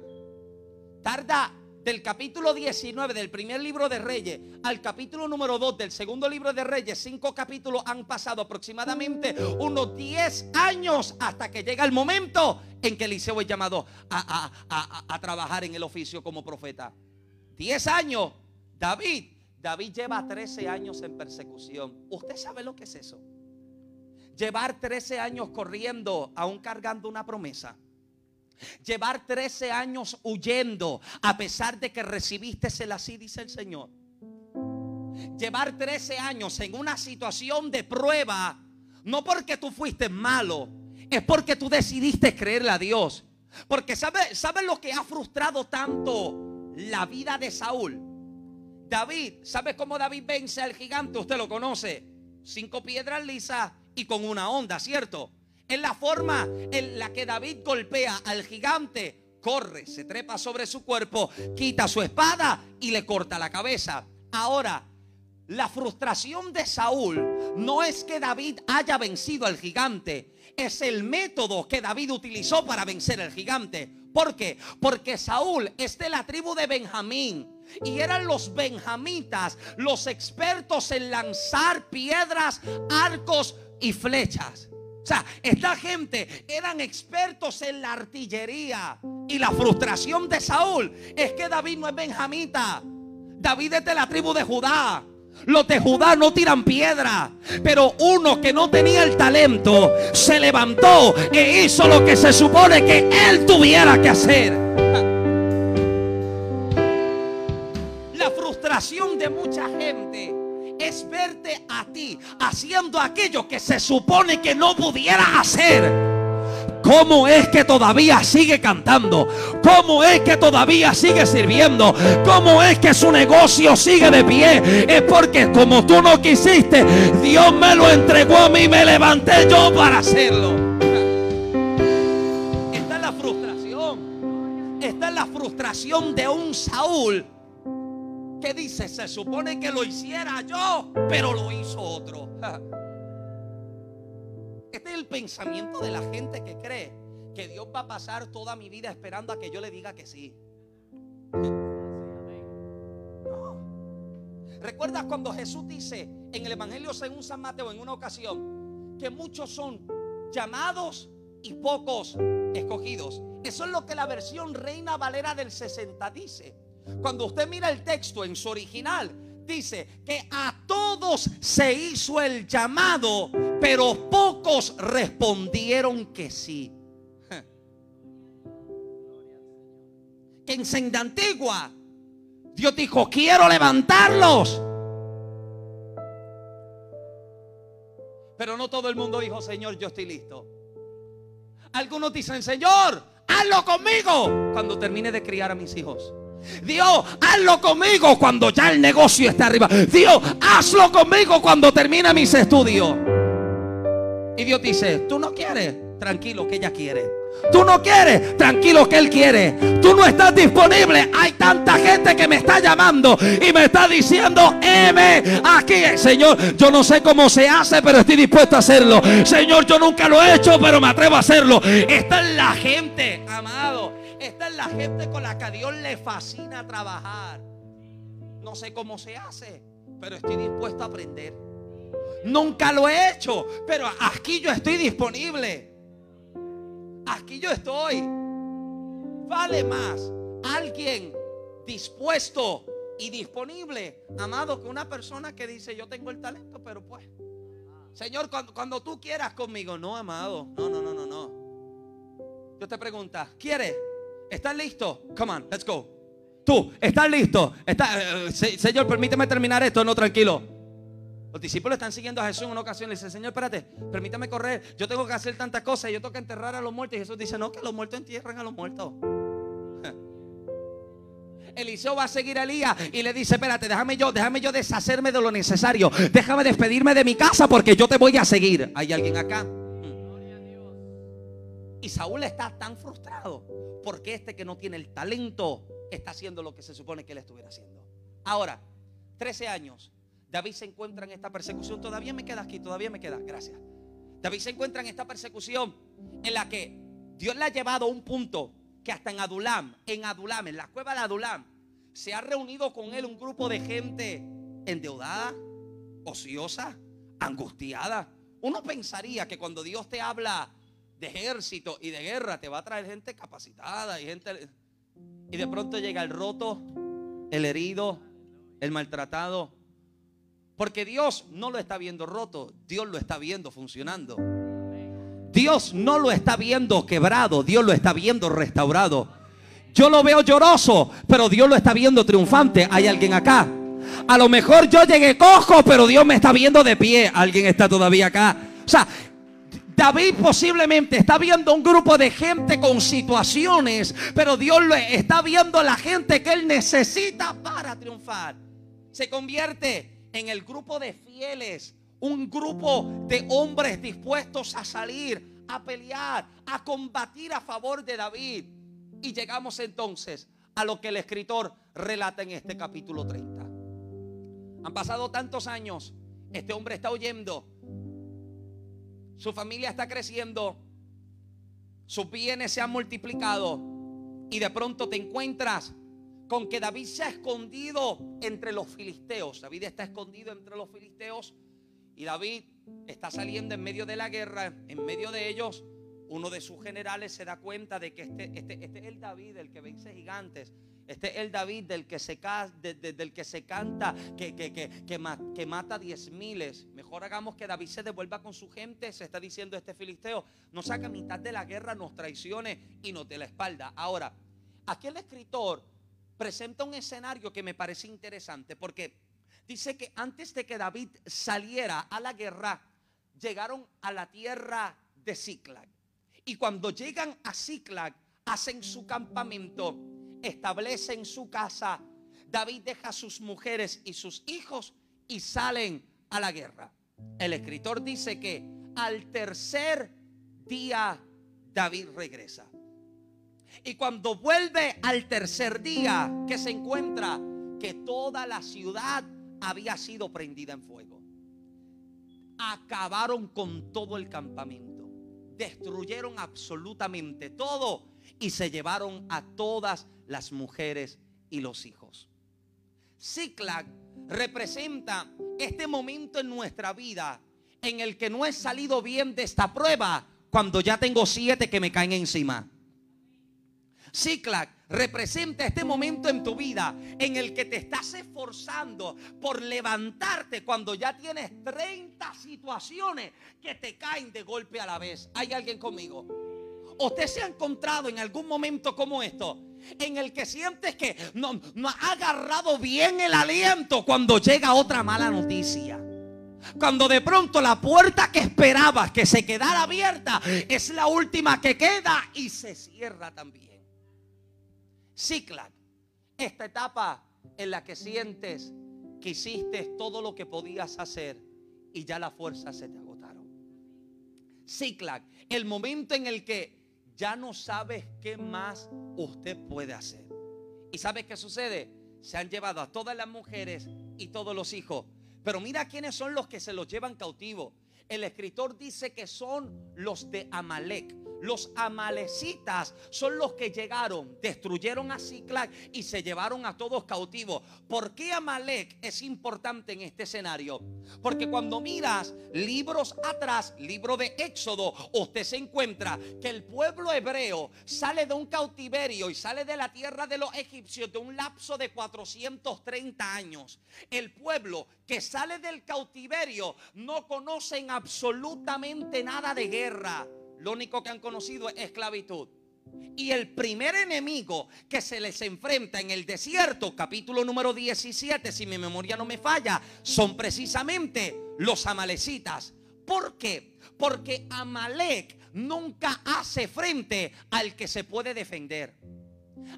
Tarda del capítulo 19 del primer libro de Reyes al capítulo número 2 del segundo libro de Reyes, cinco capítulos han pasado aproximadamente unos 10 años hasta que llega el momento en que Eliseo es llamado a, a- a- a- trabajar en el oficio como profeta. 10 años, David, David lleva 13 años en persecución. ¿Usted sabe lo que es eso? Llevar 13 años corriendo, aún cargando una promesa. Llevar 13 años huyendo a pesar de que recibiste así, dice el Señor. Llevar 13 años en una situación de prueba, no porque tú fuiste malo, es porque tú decidiste creerle a Dios. Porque ¿sabe, ¿sabe lo que ha frustrado tanto la vida de Saúl? David, ¿sabe cómo David vence al gigante? Usted lo conoce. Cinco piedras lisas y con una onda, ¿cierto? Es la forma en la que David golpea al gigante. Corre, se trepa sobre su cuerpo, quita su espada y le corta la cabeza. Ahora, la frustración de Saúl no es que David haya vencido al gigante, es el método que David utilizó para vencer al gigante. ¿Por qué? Porque Saúl es de la tribu de Benjamín y eran los benjamitas los expertos en lanzar piedras, arcos y flechas. O sea, esta gente eran expertos en la artillería. Y la frustración de Saúl es que David no es benjamita. David es de la tribu de Judá. Los de Judá no tiran piedra. Pero uno que no tenía el talento se levantó e hizo lo que se supone que él tuviera que hacer. La frustración de mucha gente es verte a ti haciendo aquello que se supone que no pudiera hacer. ¿Cómo es que todavía sigue cantando? ¿Cómo es que todavía sigue sirviendo? ¿Cómo es que su negocio sigue de pie? Es porque como tú no quisiste, Dios me lo entregó a mí, me levanté yo para hacerlo. Esta es la frustración. Esta es la frustración de un Saúl que dice, se supone que lo hiciera yo, pero lo hizo otro. Este es el pensamiento de la gente que cree que Dios va a pasar toda mi vida esperando a que yo le diga que sí. ¿Recuerdas cuando Jesús dice en el Evangelio según San Mateo en una ocasión que muchos son llamados y pocos escogidos? Eso es lo que la versión Reina Valera del 60 dice. Cuando usted mira el texto en su original, dice que a todos se hizo el llamado, pero pocos respondieron que sí. Que en senda antigua, Dios dijo, quiero levantarlos. Pero no todo el mundo dijo, Señor, yo estoy listo. Algunos dicen, Señor, hazlo conmigo cuando termine de criar a mis hijos. Dios, hazlo conmigo cuando ya el negocio está arriba. Dios, hazlo conmigo cuando termine mis estudios. Y Dios dice, tú no quieres, tranquilo que ella quiere. Tú no quieres, tranquilo que Él quiere. Tú no estás disponible. Hay tanta gente que me está llamando y me está diciendo, M, aquí, Señor, yo no sé cómo se hace, pero estoy dispuesto a hacerlo. Señor, yo nunca lo he hecho, pero me atrevo a hacerlo. Esta es la gente, amado. Esta es la gente con la que a Dios le fascina trabajar. No sé cómo se hace, pero estoy dispuesto a aprender. Nunca lo he hecho, pero aquí yo estoy disponible. Aquí yo estoy. Vale más alguien dispuesto y disponible, amado, que una persona que dice, yo tengo el talento, pero pues, Señor, cuando, tú quieras conmigo, no, amado, no, no, no, no, no. Dios te pregunta, ¿quieres? ¿Estás listo? Come on, let's go. Tú, ¿estás listo? ¿Está, eh, se- señor, permíteme terminar esto, no, tranquilo. Los discípulos están siguiendo a Jesús en una ocasión. Le dice, Señor, espérate, permítame correr. Yo tengo que hacer tantas cosas. Yo tengo que enterrar a los muertos. Y Jesús dice, no, que los muertos entierran a los muertos. Eliseo va a seguir a Elías y le dice, espérate, déjame yo, déjame yo deshacerme de lo necesario. Déjame despedirme de mi casa porque yo te voy a seguir. ¿Hay alguien acá? Y Saúl está tan frustrado porque este que no tiene el talento está haciendo lo que se supone que él estuviera haciendo. Ahora, 13 años, David se encuentra en esta persecución. Todavía me queda aquí, todavía me queda. Gracias. David se encuentra en esta persecución en la que Dios le ha llevado a un punto que hasta en Adulam, en Adulam, en la cueva de Adulam, se ha reunido con él un grupo de gente endeudada, ociosa, angustiada. Uno pensaría que cuando Dios te habla de ejército y de guerra, te va a traer gente capacitada y gente... Y de pronto llega el roto, el herido, el maltratado. Porque Dios no lo está viendo roto, Dios lo está viendo funcionando. Dios no lo está viendo quebrado, Dios lo está viendo restaurado. Yo lo veo lloroso, pero Dios lo está viendo triunfante. Hay alguien acá. A lo mejor yo llegué cojo, pero Dios me está viendo de pie. Alguien está todavía acá. O sea, David posiblemente está viendo un grupo de gente con situaciones, pero Dios lo está viendo a la gente que él necesita para triunfar. Se convierte en el grupo de fieles, un grupo de hombres dispuestos a salir, a pelear, a combatir a favor de David. Y llegamos entonces a lo que el escritor relata en este capítulo 30. Han pasado tantos años, este hombre está oyendo, su familia está creciendo, sus bienes se han multiplicado y de pronto te encuentras con que David se ha escondido entre los filisteos. David está escondido entre los filisteos y David está saliendo en medio de la guerra, en medio de ellos. Uno de sus generales se da cuenta de que este, este, este es el David, el que vence gigantes. Este es el David del que se, de- de- del que se canta, que, que, que, que, ma- que mata diez miles. Mejor hagamos que David se devuelva con su gente. Se está diciendo este filisteo. Nos saca mitad de la guerra, nos traicione y nos dé la espalda. Ahora, aquí el escritor presenta un escenario que me parece interesante porque dice que antes de que David saliera a la guerra, llegaron a la tierra de Ciclag. Y cuando llegan a Ciclag, hacen su campamento, establecen su casa. David deja a sus mujeres y sus hijos y salen a la guerra. El escritor dice que al tercer día David regresa. Y cuando vuelve al tercer día, que se encuentra que toda la ciudad había sido prendida en fuego. Acabaron con todo el campamento. Destruyeron absolutamente todo y se llevaron a todas las mujeres y los hijos. Ciclac representa este momento en nuestra vida en el que no he salido bien de esta prueba cuando ya tengo siete que me caen encima. Ciclac representa este momento en tu vida en el que te estás esforzando por levantarte cuando ya tienes 30 situaciones que te caen de golpe a la vez. ¿Hay alguien conmigo? Usted se ha encontrado en algún momento como esto, en el que sientes que no, no ha agarrado bien el aliento cuando llega otra mala noticia. Cuando de pronto la puerta que esperabas que se quedara abierta es la última que queda y se cierra también. Ciclac, esta etapa en la que sientes que hiciste todo lo que podías hacer y ya las fuerzas se te agotaron. Ciclac, el momento en el que ya no sabes qué más usted puede hacer. ¿Y sabes qué sucede? Se han llevado a todas las mujeres y todos los hijos. Pero mira quiénes son los que se los llevan cautivos. El escritor dice que son los de Amalek. Los amalecitas son los que llegaron, destruyeron a Ciclac y se llevaron a todos cautivos. ¿Por qué Amalek es importante en este escenario? Porque cuando miras libros atrás, libro de Éxodo, usted se encuentra que el pueblo hebreo sale de un cautiverio y sale de la tierra de los egipcios de un lapso de 430 años. El pueblo que sale del cautiverio no conocen absolutamente nada de guerra. Lo único que han conocido es esclavitud. Y el primer enemigo que se les enfrenta en el desierto, capítulo número 17, si mi memoria no me falla, son precisamente los amalecitas. ¿Por qué? Porque Amalek nunca hace frente al que se puede defender.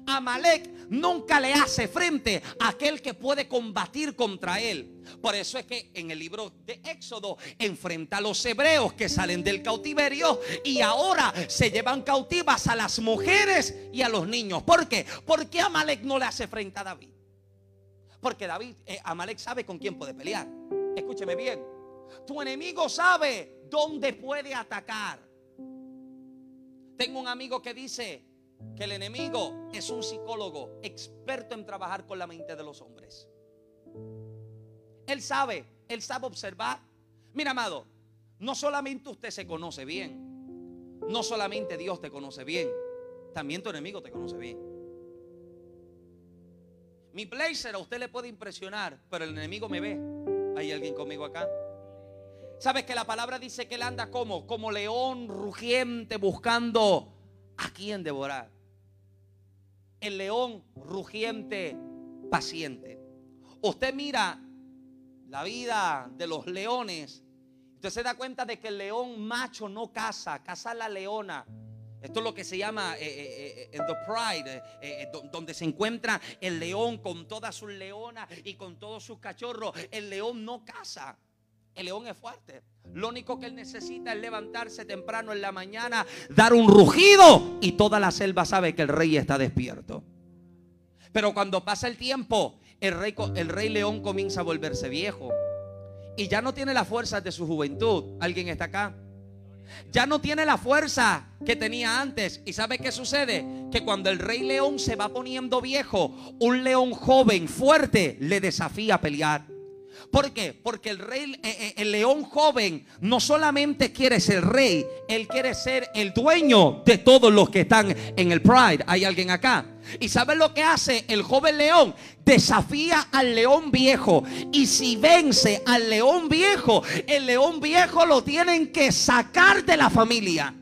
Amalek nunca le hace frente a aquel que puede combatir contra él. Por eso es que en el libro de Éxodo enfrenta a los hebreos que salen del cautiverio y ahora se llevan cautivas a las mujeres y a los niños. ¿Por qué? Porque Amalek no le hace frente a David. Porque David, eh, Amalek sabe con quién puede pelear. Escúcheme bien. Tu enemigo sabe dónde puede atacar. Tengo un amigo que dice que el enemigo es un psicólogo experto en trabajar con la mente de los hombres. Él sabe, él sabe observar. Mira, amado, no solamente usted se conoce bien, no solamente Dios te conoce bien, también tu enemigo te conoce bien. Mi blazer a usted le puede impresionar, pero el enemigo me ve. ¿Hay alguien conmigo acá? ¿Sabes que la palabra dice que él anda como? Como león rugiente buscando a quien devorar. El león rugiente paciente. Usted mira la vida de los leones. Usted se da cuenta de que el león macho no caza, caza la leona. Esto es lo que se llama eh, eh, eh, The Pride, do- donde se encuentra el león con todas sus leonas y con todos sus cachorros. El león no caza. El león es fuerte. Lo único que él necesita es levantarse temprano en la mañana, dar un rugido y toda la selva sabe que el rey está despierto. Pero cuando pasa el tiempo, el rey, león comienza a volverse viejo y ya no tiene las fuerzas de su juventud. ¿Alguien está acá? Ya no tiene la fuerza que tenía antes. ¿Y sabe qué sucede? Que cuando el rey león se va poniendo viejo, un león joven, fuerte, le desafía a pelear. ¿Por qué? Porque el rey, eh, eh, el león joven, no solamente quiere ser rey, él quiere ser el dueño de todos los que están en el Pride. ¿Hay alguien acá? ¿Y sabe lo que hace el joven león? Desafía al león viejo. Y si vence al león viejo, el león viejo lo tienen que sacar de la familia.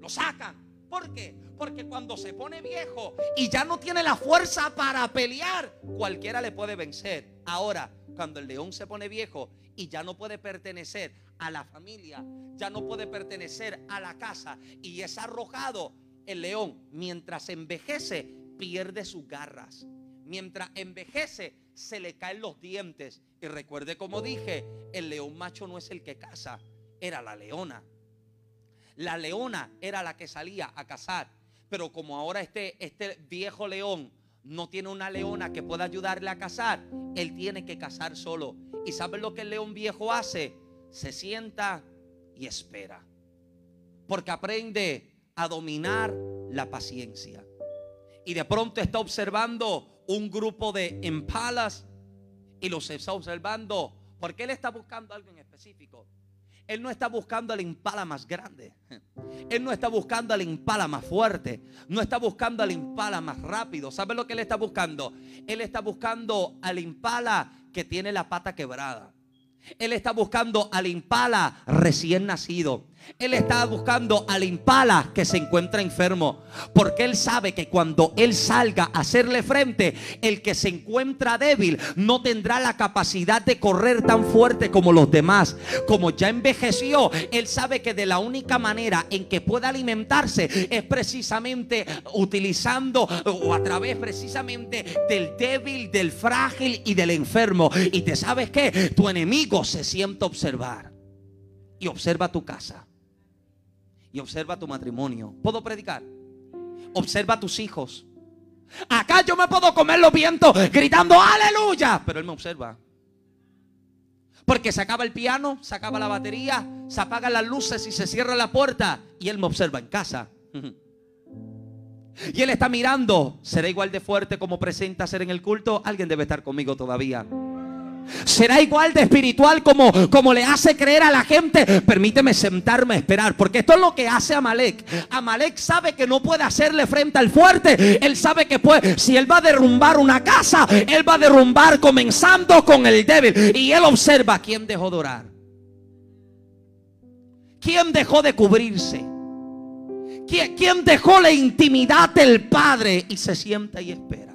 Lo sacan. ¿Por qué? Porque cuando se pone viejo y ya no tiene la fuerza para pelear, cualquiera le puede vencer. Ahora, cuando el león se pone viejo y ya no puede pertenecer a la familia, ya no puede pertenecer a la casa y es arrojado, el león, mientras envejece, pierde sus garras. Mientras envejece, se le caen los dientes. Y recuerde como dije, el león macho no es el que caza, era la leona. La leona era la que salía a cazar. Pero como ahora este, este viejo león no tiene una leona que pueda ayudarle a cazar, él tiene que cazar solo. ¿Y sabe lo que el león viejo hace? Se sienta y espera. Porque aprende a dominar la paciencia. Y de pronto está observando un grupo de empalas y los está observando porque él está buscando algo en específico. Él no está buscando al impala más grande. Él no está buscando al impala más fuerte. No está buscando al impala más rápido. ¿Sabe lo que él está buscando? Él está buscando al impala que tiene la pata quebrada. Él está buscando al impala recién nacido. Él está buscando al impala que se encuentra enfermo. Porque él sabe que cuando él salga a hacerle frente, el que se encuentra débil no tendrá la capacidad de correr tan fuerte como los demás. Como ya envejeció, él sabe que de la única manera en que puede alimentarse es precisamente utilizando o a través precisamente del débil, del frágil y del enfermo. Y te sabes que tu enemigo se siente observar y observa tu casa y observa tu matrimonio. ¿Puedo predicar? Observa a tus hijos. Acá yo me puedo comer los vientos gritando aleluya, pero él me observa. Porque se acaba el piano, se acaba la batería, se apagan las luces y se cierra la puerta y él me observa en casa. Y él está mirando, ¿será igual de fuerte como presenta ser en el culto? Alguien debe estar conmigo todavía. Será igual de espiritual como, como le hace creer a la gente. Permíteme sentarme a esperar, porque esto es lo que hace Amalek. Amalek sabe que no puede hacerle frente al fuerte. Él sabe que puede, si él va a derrumbar una casa, él va a derrumbar comenzando con el débil. Y él observa quién dejó de orar. ¿Quién dejó de cubrirse? ¿Quién, quién dejó la intimidad del Padre y se sienta y espera?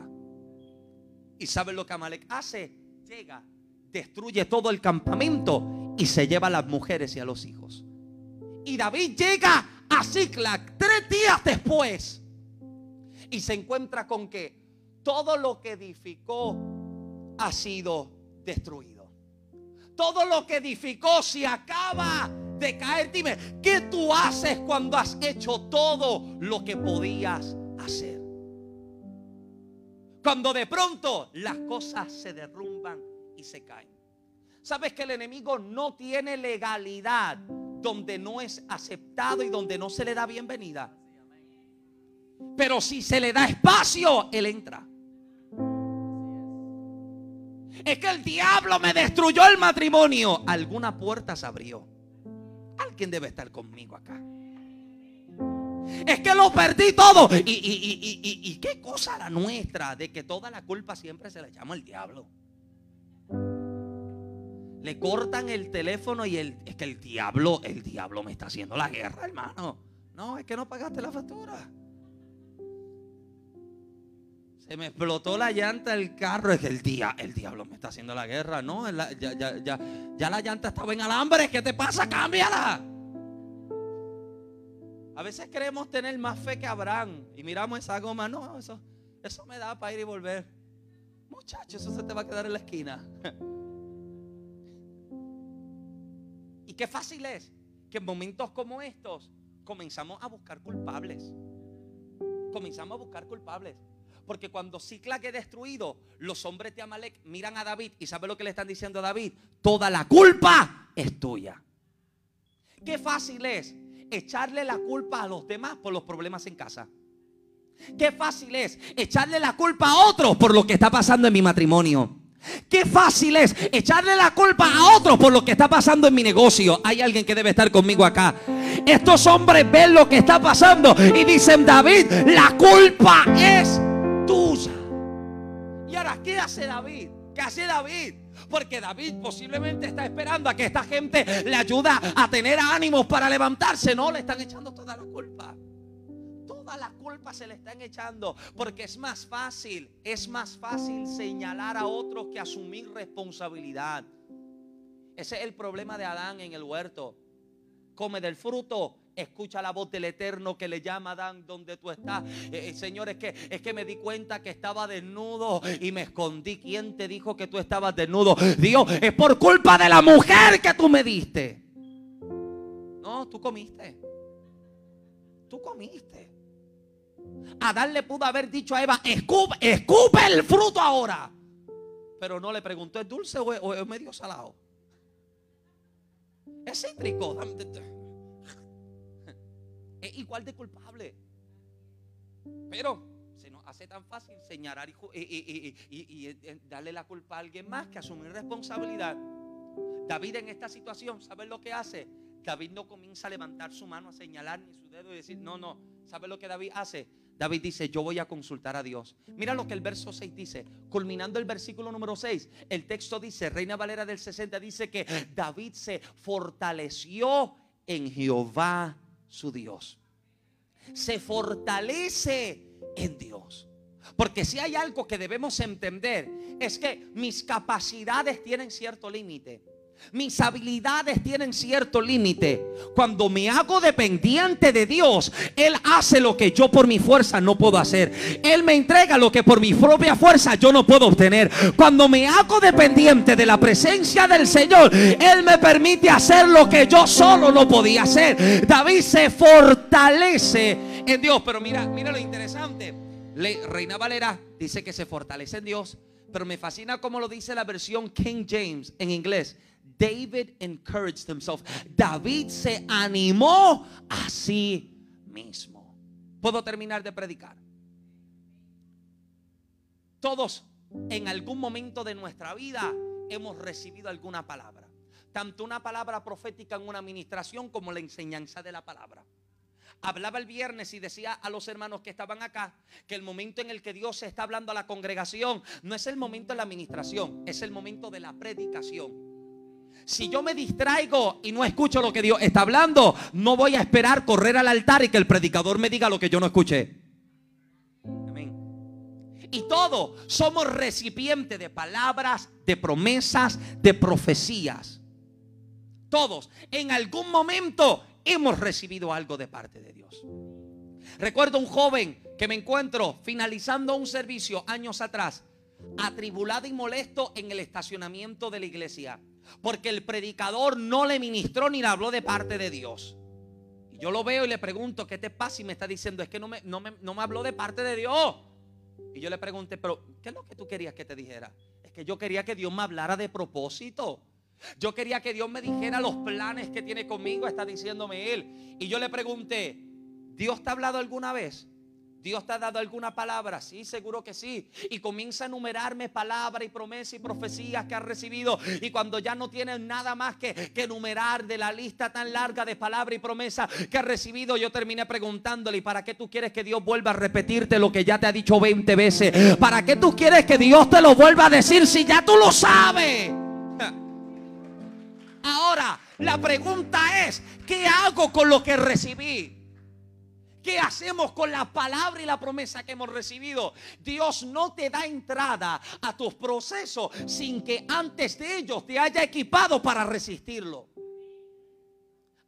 ¿Y sabe lo que Amalek hace? Llega, destruye todo el campamento y se lleva a las mujeres y a los hijos. Y David llega a Ziklag tres días después y se encuentra con que todo lo que edificó ha sido destruido. Todo lo que edificó se acaba de caer. Dime, ¿qué tú haces cuando has hecho todo lo que podías hacer? Cuando de pronto las cosas se derrumban se caen. ¿Sabes que el enemigo no tiene legalidad donde no es aceptado y donde no se le da bienvenida? Pero si se le da espacio, él entra. Es que el diablo me destruyó el matrimonio. Alguna puerta se abrió. Alguien debe estar conmigo acá. Es que lo perdí todo. ¿Y, y- y- y- qué cosa la nuestra de que toda la culpa siempre se le llama al diablo? Le cortan el teléfono y el, es que el diablo, el diablo me está haciendo la guerra, hermano. No, es que no pagaste la factura. Se me explotó la llanta del carro. Es que el, día, el diablo me está haciendo la guerra. No, ya- ya- ya la llanta estaba en alambre. ¿Qué te pasa? Cámbiala. A veces queremos tener más fe que Abraham. Y miramos esa goma. No, eso, eso me da para ir y volver. Muchacho, eso se te va a quedar en la esquina. Y qué fácil es que en momentos como estos comenzamos a buscar culpables. Comenzamos a buscar culpables. Porque cuando Ciclac es destruido, los hombres de Amalek miran a David y ¿sabe lo que le están diciendo a David? Toda la culpa es tuya. Qué fácil es echarle la culpa a los demás por los problemas en casa. Qué fácil es echarle la culpa a otros por lo que está pasando en mi matrimonio. Qué fácil es echarle la culpa a otros por lo que está pasando en mi negocio. Hay alguien que debe estar conmigo acá. Estos hombres ven lo que está pasando y dicen, David, la culpa es tuya. Y ahora, ¿qué hace David? ¿Qué hace David? Porque David posiblemente está esperando a que esta gente le ayuda a tener ánimos para levantarse. No, le están echando toda la culpa. Toda la culpa se le están echando. Porque es más fácil, es más fácil señalar a otros que asumir responsabilidad. Ese es el problema de Adán en el huerto. Come del fruto. Escucha la voz del Eterno que le llama Adán donde tú estás. Eh, eh, Señor, que, es que me di cuenta que estaba desnudo y me escondí. ¿Quién te dijo que tú estabas desnudo? Dios, es por culpa de la mujer que tú me diste. No, tú comiste. Tú comiste. Adán le pudo haber dicho a Eva, escupe, escupe el fruto ahora. Pero no le preguntó, ¿es dulce o es, medio salado? Es cítrico. Es igual de culpable. Pero se nos hace tan fácil señalar y, y- y- y darle la culpa a alguien más que asumir responsabilidad. David en esta situación, ¿sabes lo que hace? David no comienza a levantar su mano, a señalar ni su dedo y decir, no, no. ¿Sabes lo que David hace? David dice, yo voy a consultar a Dios. Mira lo que el verso 6 dice. Culminando el versículo número 6, el texto dice, Reina Valera del 60 dice que David se fortaleció en Jehová su Dios. Se fortalece en Dios. Porque si hay algo que debemos entender es que mis capacidades tienen cierto límite. Mis habilidades tienen cierto límite. Cuando me hago dependiente de Dios, Él hace lo que yo por mi fuerza no puedo hacer. Él me entrega lo que por mi propia fuerza yo no puedo obtener. Cuando me hago dependiente de la presencia del Señor, Él me permite hacer lo que yo solo no podía hacer. David se fortalece en Dios. Pero mira, mira lo interesante. Reina Valera dice que se fortalece en Dios. Pero me fascina cómo lo dice la versión King James en inglés. David encouraged himself. David se animó a sí mismo. Puedo terminar de predicar. Todos en algún momento de nuestra vida hemos recibido alguna palabra. Tanto una palabra profética en una administración como la enseñanza de la palabra. Hablaba el viernes y decía a los hermanos que estaban acá que el momento en el que Dios está hablando a la congregación no es el momento de la administración, es el momento de la predicación. Si yo me distraigo y no escucho lo que Dios está hablando, no voy a esperar correr al altar y que el predicador me diga lo que yo no escuché. Amén. Y todos somos recipientes de palabras, de promesas, de profecías. Todos en algún momento hemos recibido algo de parte de Dios. Recuerdo un joven que me encuentro finalizando un servicio años atrás, atribulado y molesto en el estacionamiento de la iglesia, porque el predicador no le ministró ni le habló de parte de Dios. Y yo lo veo y le pregunto, ¿qué te pasa? Y me está diciendo, es que no me, no me, no me habló de parte de Dios. Y yo le pregunté, pero ¿qué es lo que tú querías que te dijera? Es que yo quería que Dios me hablara de propósito. Yo quería que Dios me dijera los planes que tiene conmigo, está diciéndome Él. Y yo le pregunté, ¿Dios te ha hablado alguna vez Dios te ha dado alguna palabra, sí, seguro que sí. Y comienza a enumerarme palabras y promesas y profecías que has recibido. Y cuando ya no tienes nada más que, que enumerar de la lista tan larga de palabras y promesas que has recibido, yo terminé preguntándole, ¿y para qué tú quieres que Dios vuelva a repetirte lo que ya te ha dicho 20 veces? ¿Para qué tú quieres que Dios te lo vuelva a decir si ya tú lo sabes? Ahora, la pregunta es, ¿qué hago con lo que recibí? ¿Qué hacemos con la palabra y la promesa que hemos recibido? Dios no te da entrada a tus procesos sin que antes de ellos te haya equipado para resistirlo.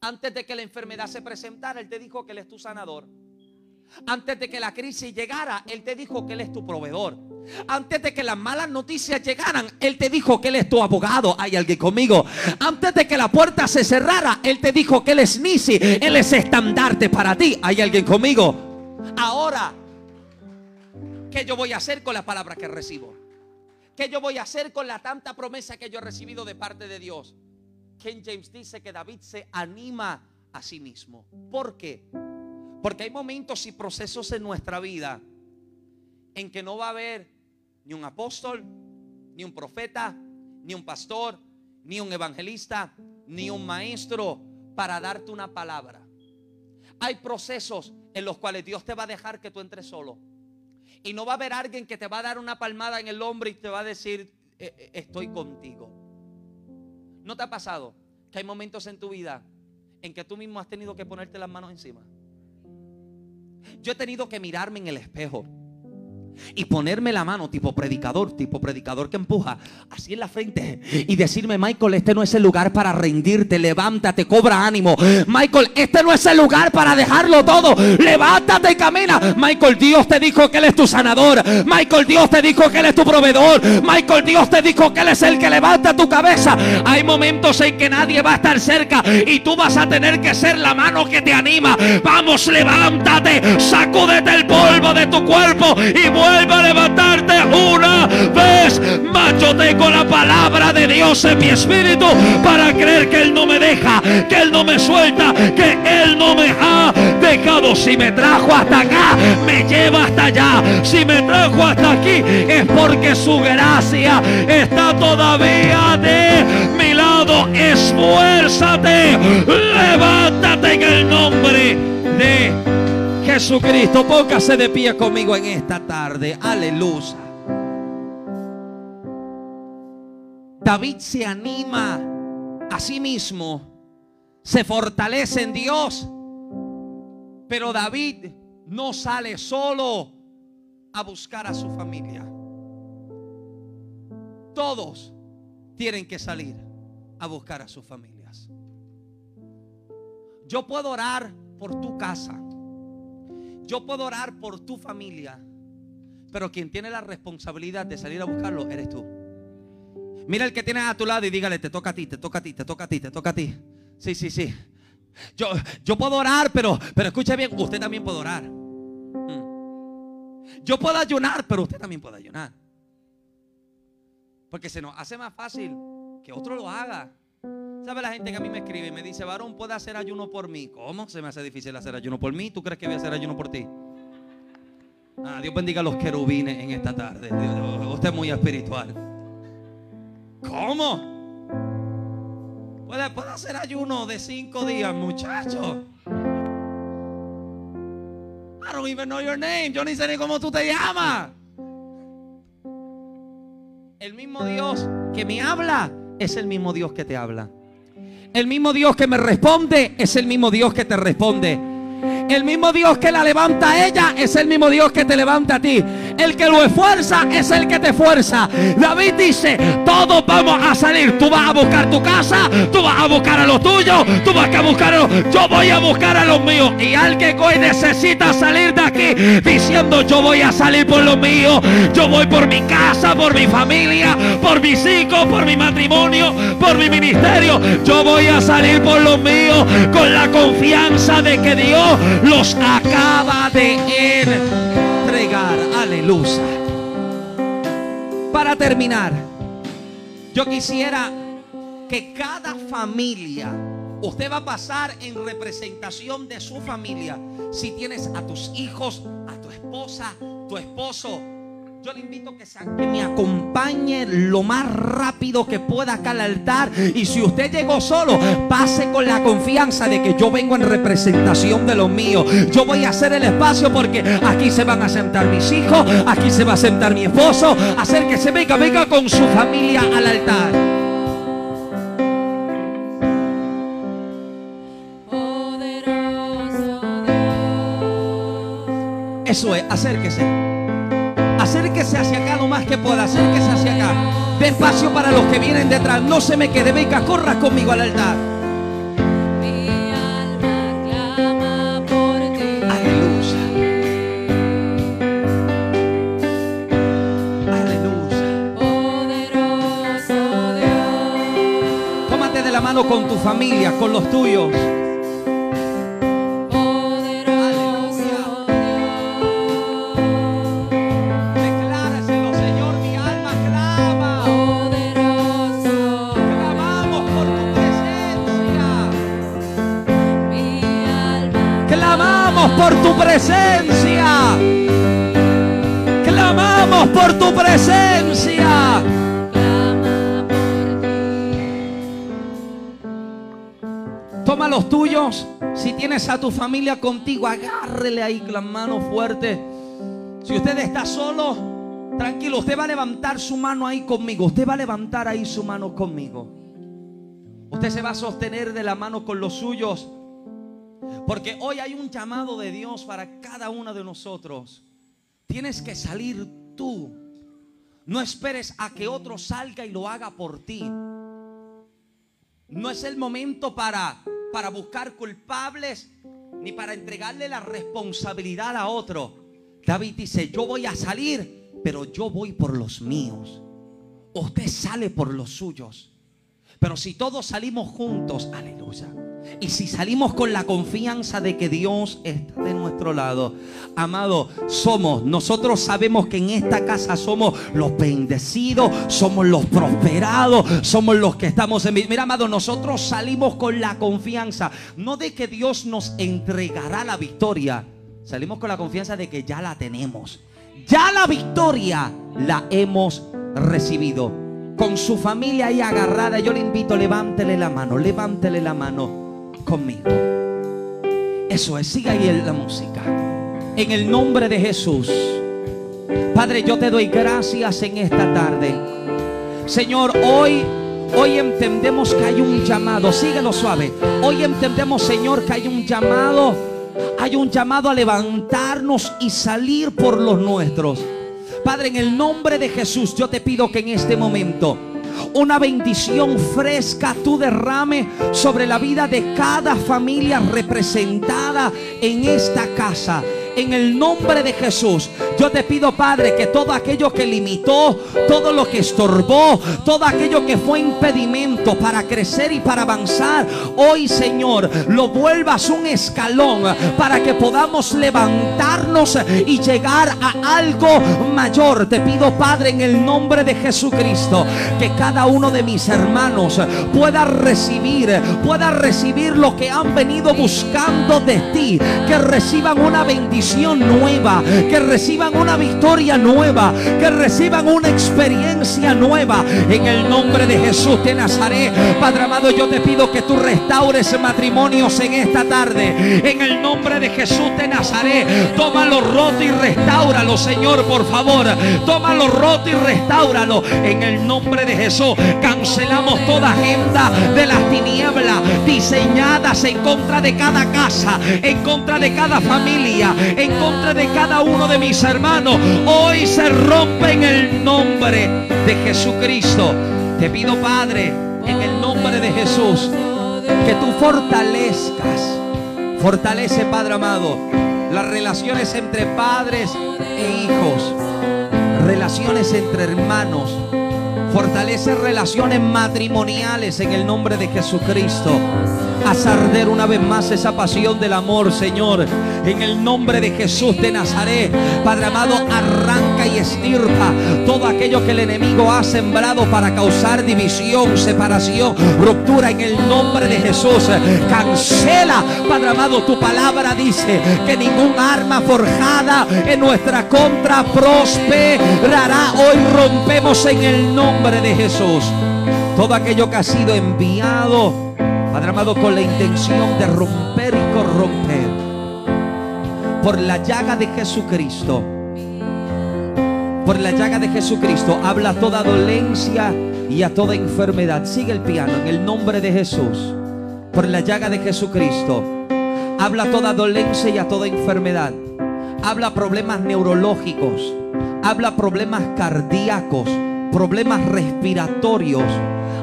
Antes de que la enfermedad se presentara, Él te dijo que Él es tu sanador. Antes de que la crisis llegara, Él te dijo que Él es tu proveedor. Antes de que las malas noticias llegaran, Él te dijo que Él es tu abogado. Hay alguien conmigo. Antes de que la puerta se cerrara, Él te dijo que Él es Nisi. Él es estandarte para ti. Hay alguien conmigo. Ahora, ¿qué yo voy a hacer con la palabra que recibo? ¿Qué yo voy a hacer con la tanta promesa que yo he recibido de parte de Dios? Ken James dice que David se anima a sí mismo. ¿Por qué? Porque hay momentos y procesos en nuestra vida en que no va a haber ni un apóstol, ni un profeta, ni un pastor, ni un evangelista, ni un maestro para darte una palabra. Hay procesos en los cuales Dios te va a dejar que tú entres solo. Y no va a haber alguien que te va a dar una palmada en el hombro y te va a decir, "Eh, eh, estoy contigo. ¿No te ha pasado que hay momentos en tu vida en que tú mismo has tenido que ponerte las manos encima? Yo he tenido que mirarme en el espejo y ponerme la mano tipo predicador, tipo predicador que empuja así en la frente y decirme, Michael, este no es el lugar para rendirte, levántate, cobra ánimo. Michael, este no es el lugar para dejarlo todo, levántate y camina. Michael, Dios te dijo que Él es tu sanador. Michael, Dios te dijo que Él es tu proveedor. Michael, Dios te dijo que Él es el que levanta tu cabeza. Hay momentos en que nadie va a estar cerca y tú vas a tener que ser la mano que te anima. Vamos, levántate, sacúdete el polvo de tu cuerpo y vuelve a levantarte una vez más. Yo tengo la palabra de Dios en mi espíritu para creer que Él no me deja, que Él no me suelta, que Él no me ha dejado. Si me trajo hasta acá, me lleva hasta allá. Si me trajo hasta aquí, es porque su gracia está todavía de mi lado. Esfuérzate, levántate en el nombre de Jesucristo, póngase de pie conmigo en esta tarde. Aleluya. David se anima a sí mismo, se fortalece en Dios. Pero David no sale solo a buscar a su familia. Todos tienen que salir a buscar a sus familias. Yo puedo orar por tu casa. Yo puedo orar por tu familia, pero quien tiene la responsabilidad de salir a buscarlo eres tú. Mira el que tienes a tu lado y dígale, te toca a ti, te toca a ti, te toca a ti, te toca a ti. Sí, sí, sí. Yo, yo puedo orar, pero, pero escuche bien, usted también puede orar. Mm. Yo puedo ayunar, pero usted también puede ayunar. Porque se nos hace más fácil que otro lo haga. ¿Sabe la gente que a mí me escribe y me dice, varón, puede hacer ayuno por mí? ¿Cómo se me hace difícil hacer ayuno por mí? ¿Tú crees que voy a hacer ayuno por ti? Ah, Dios bendiga a los querubines en esta tarde. Usted es muy espiritual. ¿Cómo? ¿Puede, puede hacer ayuno de cinco días, muchacho? I don't even know your name. Yo ni sé ni cómo tú te llamas. El mismo Dios que me habla es el mismo Dios que te habla. El mismo Dios que me responde es el mismo Dios que te responde. El mismo Dios que la levanta a ella es el mismo Dios que te levanta a ti. El que lo esfuerza es el que te fuerza. David dice, todos vamos a salir. Tú vas a buscar tu casa, tú vas a buscar a los tuyos, tú vas a buscar a los... Yo voy a buscar a los míos. Y alguien que hoy necesita salir de aquí diciendo, yo voy a salir por los míos. Yo voy por mi casa, por mi familia, por mis hijos, por mi matrimonio, por mi ministerio. Yo voy a salir por los míos con la confianza de que Dios los acaba de entregar. Aleluya. Para terminar, yo quisiera que cada familia, usted va a pasar en representación de su familia. Si tienes a tus hijos, a tu esposa tu esposo, yo le invito que, que me acompañe lo más rápido que pueda acá al altar. Y si usted llegó solo, pase con la confianza de que yo vengo en representación de los míos. Yo voy a hacer el espacio porque aquí se van a sentar mis hijos, aquí se va a sentar mi esposo. Hacer que se venga, venga con su familia al altar. Eso es, acérquese. Acérquese hacia acá lo más que pueda. Acérquese hacia acá. De espacio para los que vienen detrás. No se me quede. Venga, corra conmigo al altar. Aleluya. Aleluya. Tómate de la mano con tu familia, con los tuyos. Por tu presencia. Clamamos por tu presencia. Toma los tuyos. Si tienes a tu familia contigo, agárrele ahí la mano fuerte. Si usted está solo, tranquilo, usted va a levantar su mano ahí conmigo. Usted va a levantar ahí su mano conmigo. Usted se va a sostener de la mano con los suyos. Porque hoy hay un llamado de Dios para cada uno de nosotros. Tienes que salir tú. No esperes a que otro salga y lo haga por ti. No es el momento para, para buscar culpables ni para entregarle la responsabilidad a otro. David dice, yo voy a salir, pero yo voy por los míos. Usted sale por los suyos. Pero si todos salimos juntos, aleluya. Y si salimos con la confianza de que Dios está de nuestro lado, amado, somos, nosotros sabemos que en esta casa somos los bendecidos, somos los prosperados, somos los que estamos en... Mira, amado, nosotros salimos con la confianza, no de que Dios nos entregará la victoria, salimos con la confianza de que ya la tenemos. Ya la victoria la hemos recibido. Con su familia ahí agarrada, yo le invito, levántele la mano, levántele la mano conmigo. Eso es, siga ahí la música. En el nombre de Jesús. Padre, yo te doy gracias en esta tarde. Señor, hoy, hoy entendemos que hay un llamado. Síguelo suave. Hoy entendemos, Señor, que hay un llamado. Hay un llamado a levantarnos y salir por los nuestros. Padre, en el nombre de Jesús, yo te pido que en este momento una bendición fresca tú derrame sobre la vida de cada familia representada en esta casa. En el nombre de Jesús, yo te pido, Padre, que todo aquello que limitó, todo lo que estorbó, todo aquello que fue impedimento para crecer y para avanzar, hoy, Señor, lo vuelvas un escalón para que podamos levantarnos y llegar a algo mayor. Te pido, Padre, en el nombre de Jesucristo, que cada uno de mis hermanos pueda recibir, pueda recibir lo que han venido buscando de ti, que reciban una bendición nueva, que reciban una victoria nueva, que reciban una experiencia nueva. En el nombre de Jesús de Nazaret, Padre amado, yo te pido que tú restaures matrimonios en esta tarde. En el nombre de Jesús de Nazaret, toma lo roto y restáuralo, Señor, por favor. Toma lo roto y restáuralo. En el nombre de Jesús, cancelamos toda agenda de las tinieblas diseñadas en contra de cada casa, en contra de cada familia, en contra de cada uno de mis hermanos. Hoy se rompe en el nombre de Jesucristo. Te pido, Padre, en el nombre de Jesús, que tú fortalezcas, fortalece, Padre amado, las relaciones entre padres e hijos, relaciones entre hermanos. Fortalece relaciones matrimoniales en el nombre de Jesucristo. Haz arder una vez más esa pasión del amor, Señor. En el nombre de Jesús de Nazaret. Padre amado, arranca y estirpa todo aquello que el enemigo ha sembrado para causar división, separación, ruptura. En el nombre de Jesús. Cancela, Padre amado, tu palabra dice que ningún arma forjada en nuestra contra prosperará. Hoy rompemos en el nombre de Jesús todo aquello que ha sido enviado, Padre amado, con la intención de romper y corromper. Por la llaga de Jesucristo, por la llaga de Jesucristo, habla toda dolencia y a toda enfermedad. Sigue el piano en el nombre de Jesús. Por la llaga de Jesucristo, habla toda dolencia y a toda enfermedad. Habla problemas neurológicos, habla problemas cardíacos, problemas respiratorios.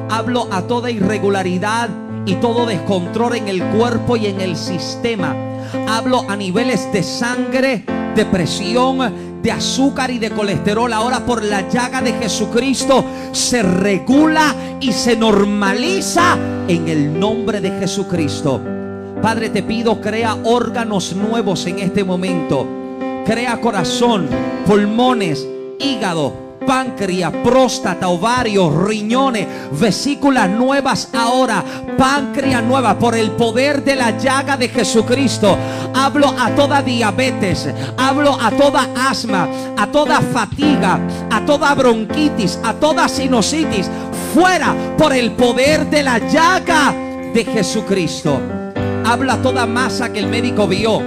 Hablo a toda irregularidad y todo descontrol en el cuerpo y en el sistema. Hablo a niveles de sangre, de presión, de azúcar y de colesterol. Ahora por la llaga de Jesucristo se regula y se normaliza en el nombre de Jesucristo. Padre, te pido, crea órganos nuevos en este momento. Crea corazón, pulmones, hígado, páncreas, próstata, ovarios, riñones, vesículas nuevas ahora, páncreas nueva por el poder de la llaga de Jesucristo. Hablo a toda diabetes, hablo a toda asma, a toda fatiga, a toda bronquitis, a toda sinusitis, fuera por el poder de la llaga de Jesucristo. Habla a toda masa que el médico vio.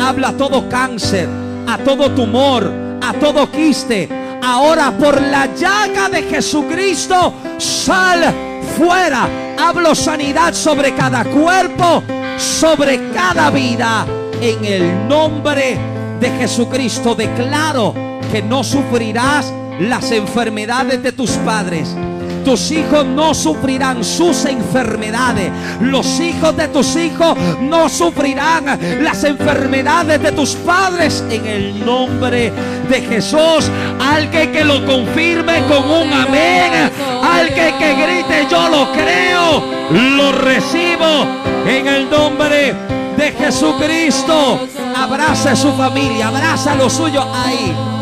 Habla a todo cáncer, a todo tumor, a todo quiste. Ahora por la llaga de Jesucristo, sal fuera. Hablo sanidad sobre cada cuerpo, sobre cada vida. En el nombre de Jesucristo declaro que no sufrirás las enfermedades de tus padres. Tus hijos no sufrirán sus enfermedades. Los hijos de tus hijos no sufrirán las enfermedades de tus padres. En el nombre de Jesús. Al que, lo confirme con un amén. Al que, que grite yo lo creo. Lo recibo en el nombre de Jesucristo. Abraza a su familia. Abraza a lo suyo ahí.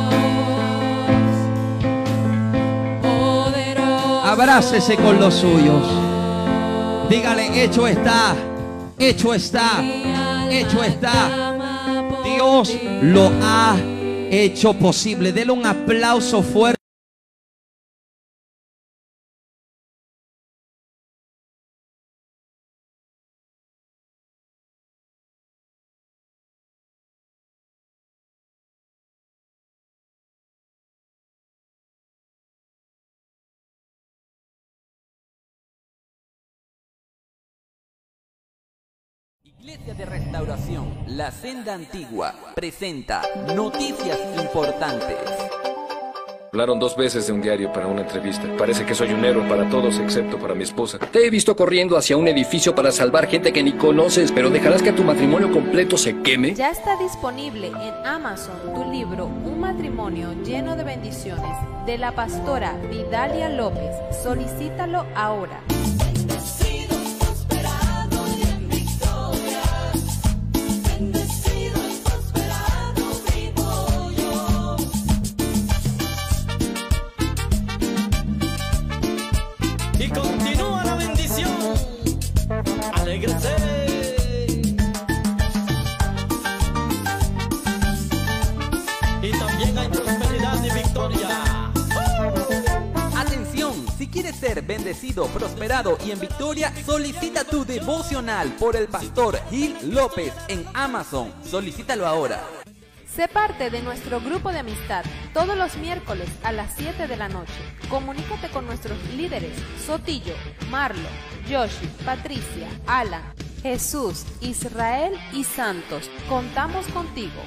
Abrácese con los suyos. Dígale, hecho está, hecho está, hecho está. Dios lo ha hecho posible. Dele un aplauso fuerte. Iglesia de Restauración, La Senda Antigua, presenta noticias importantes. Hablaron dos veces de un diario para una entrevista. Parece que soy un héroe para todos excepto para mi esposa. Te he visto corriendo hacia un edificio para salvar gente que ni conoces, pero dejarás que tu matrimonio completo se queme. Ya está disponible en Amazon tu libro Un matrimonio lleno de bendiciones de la pastora Vidalia López. Solicítalo ahora. Bendecido, prosperado y en victoria, solicita tu devocional por el pastor Gil López en Amazon. Solicítalo ahora. Sé parte de nuestro grupo de amistad todos los miércoles a las 7 de la noche. Comunícate con nuestros líderes Sotillo, Marlo, Yoshi, Patricia, Alan, Jesús, Israel y Santos. Contamos contigo.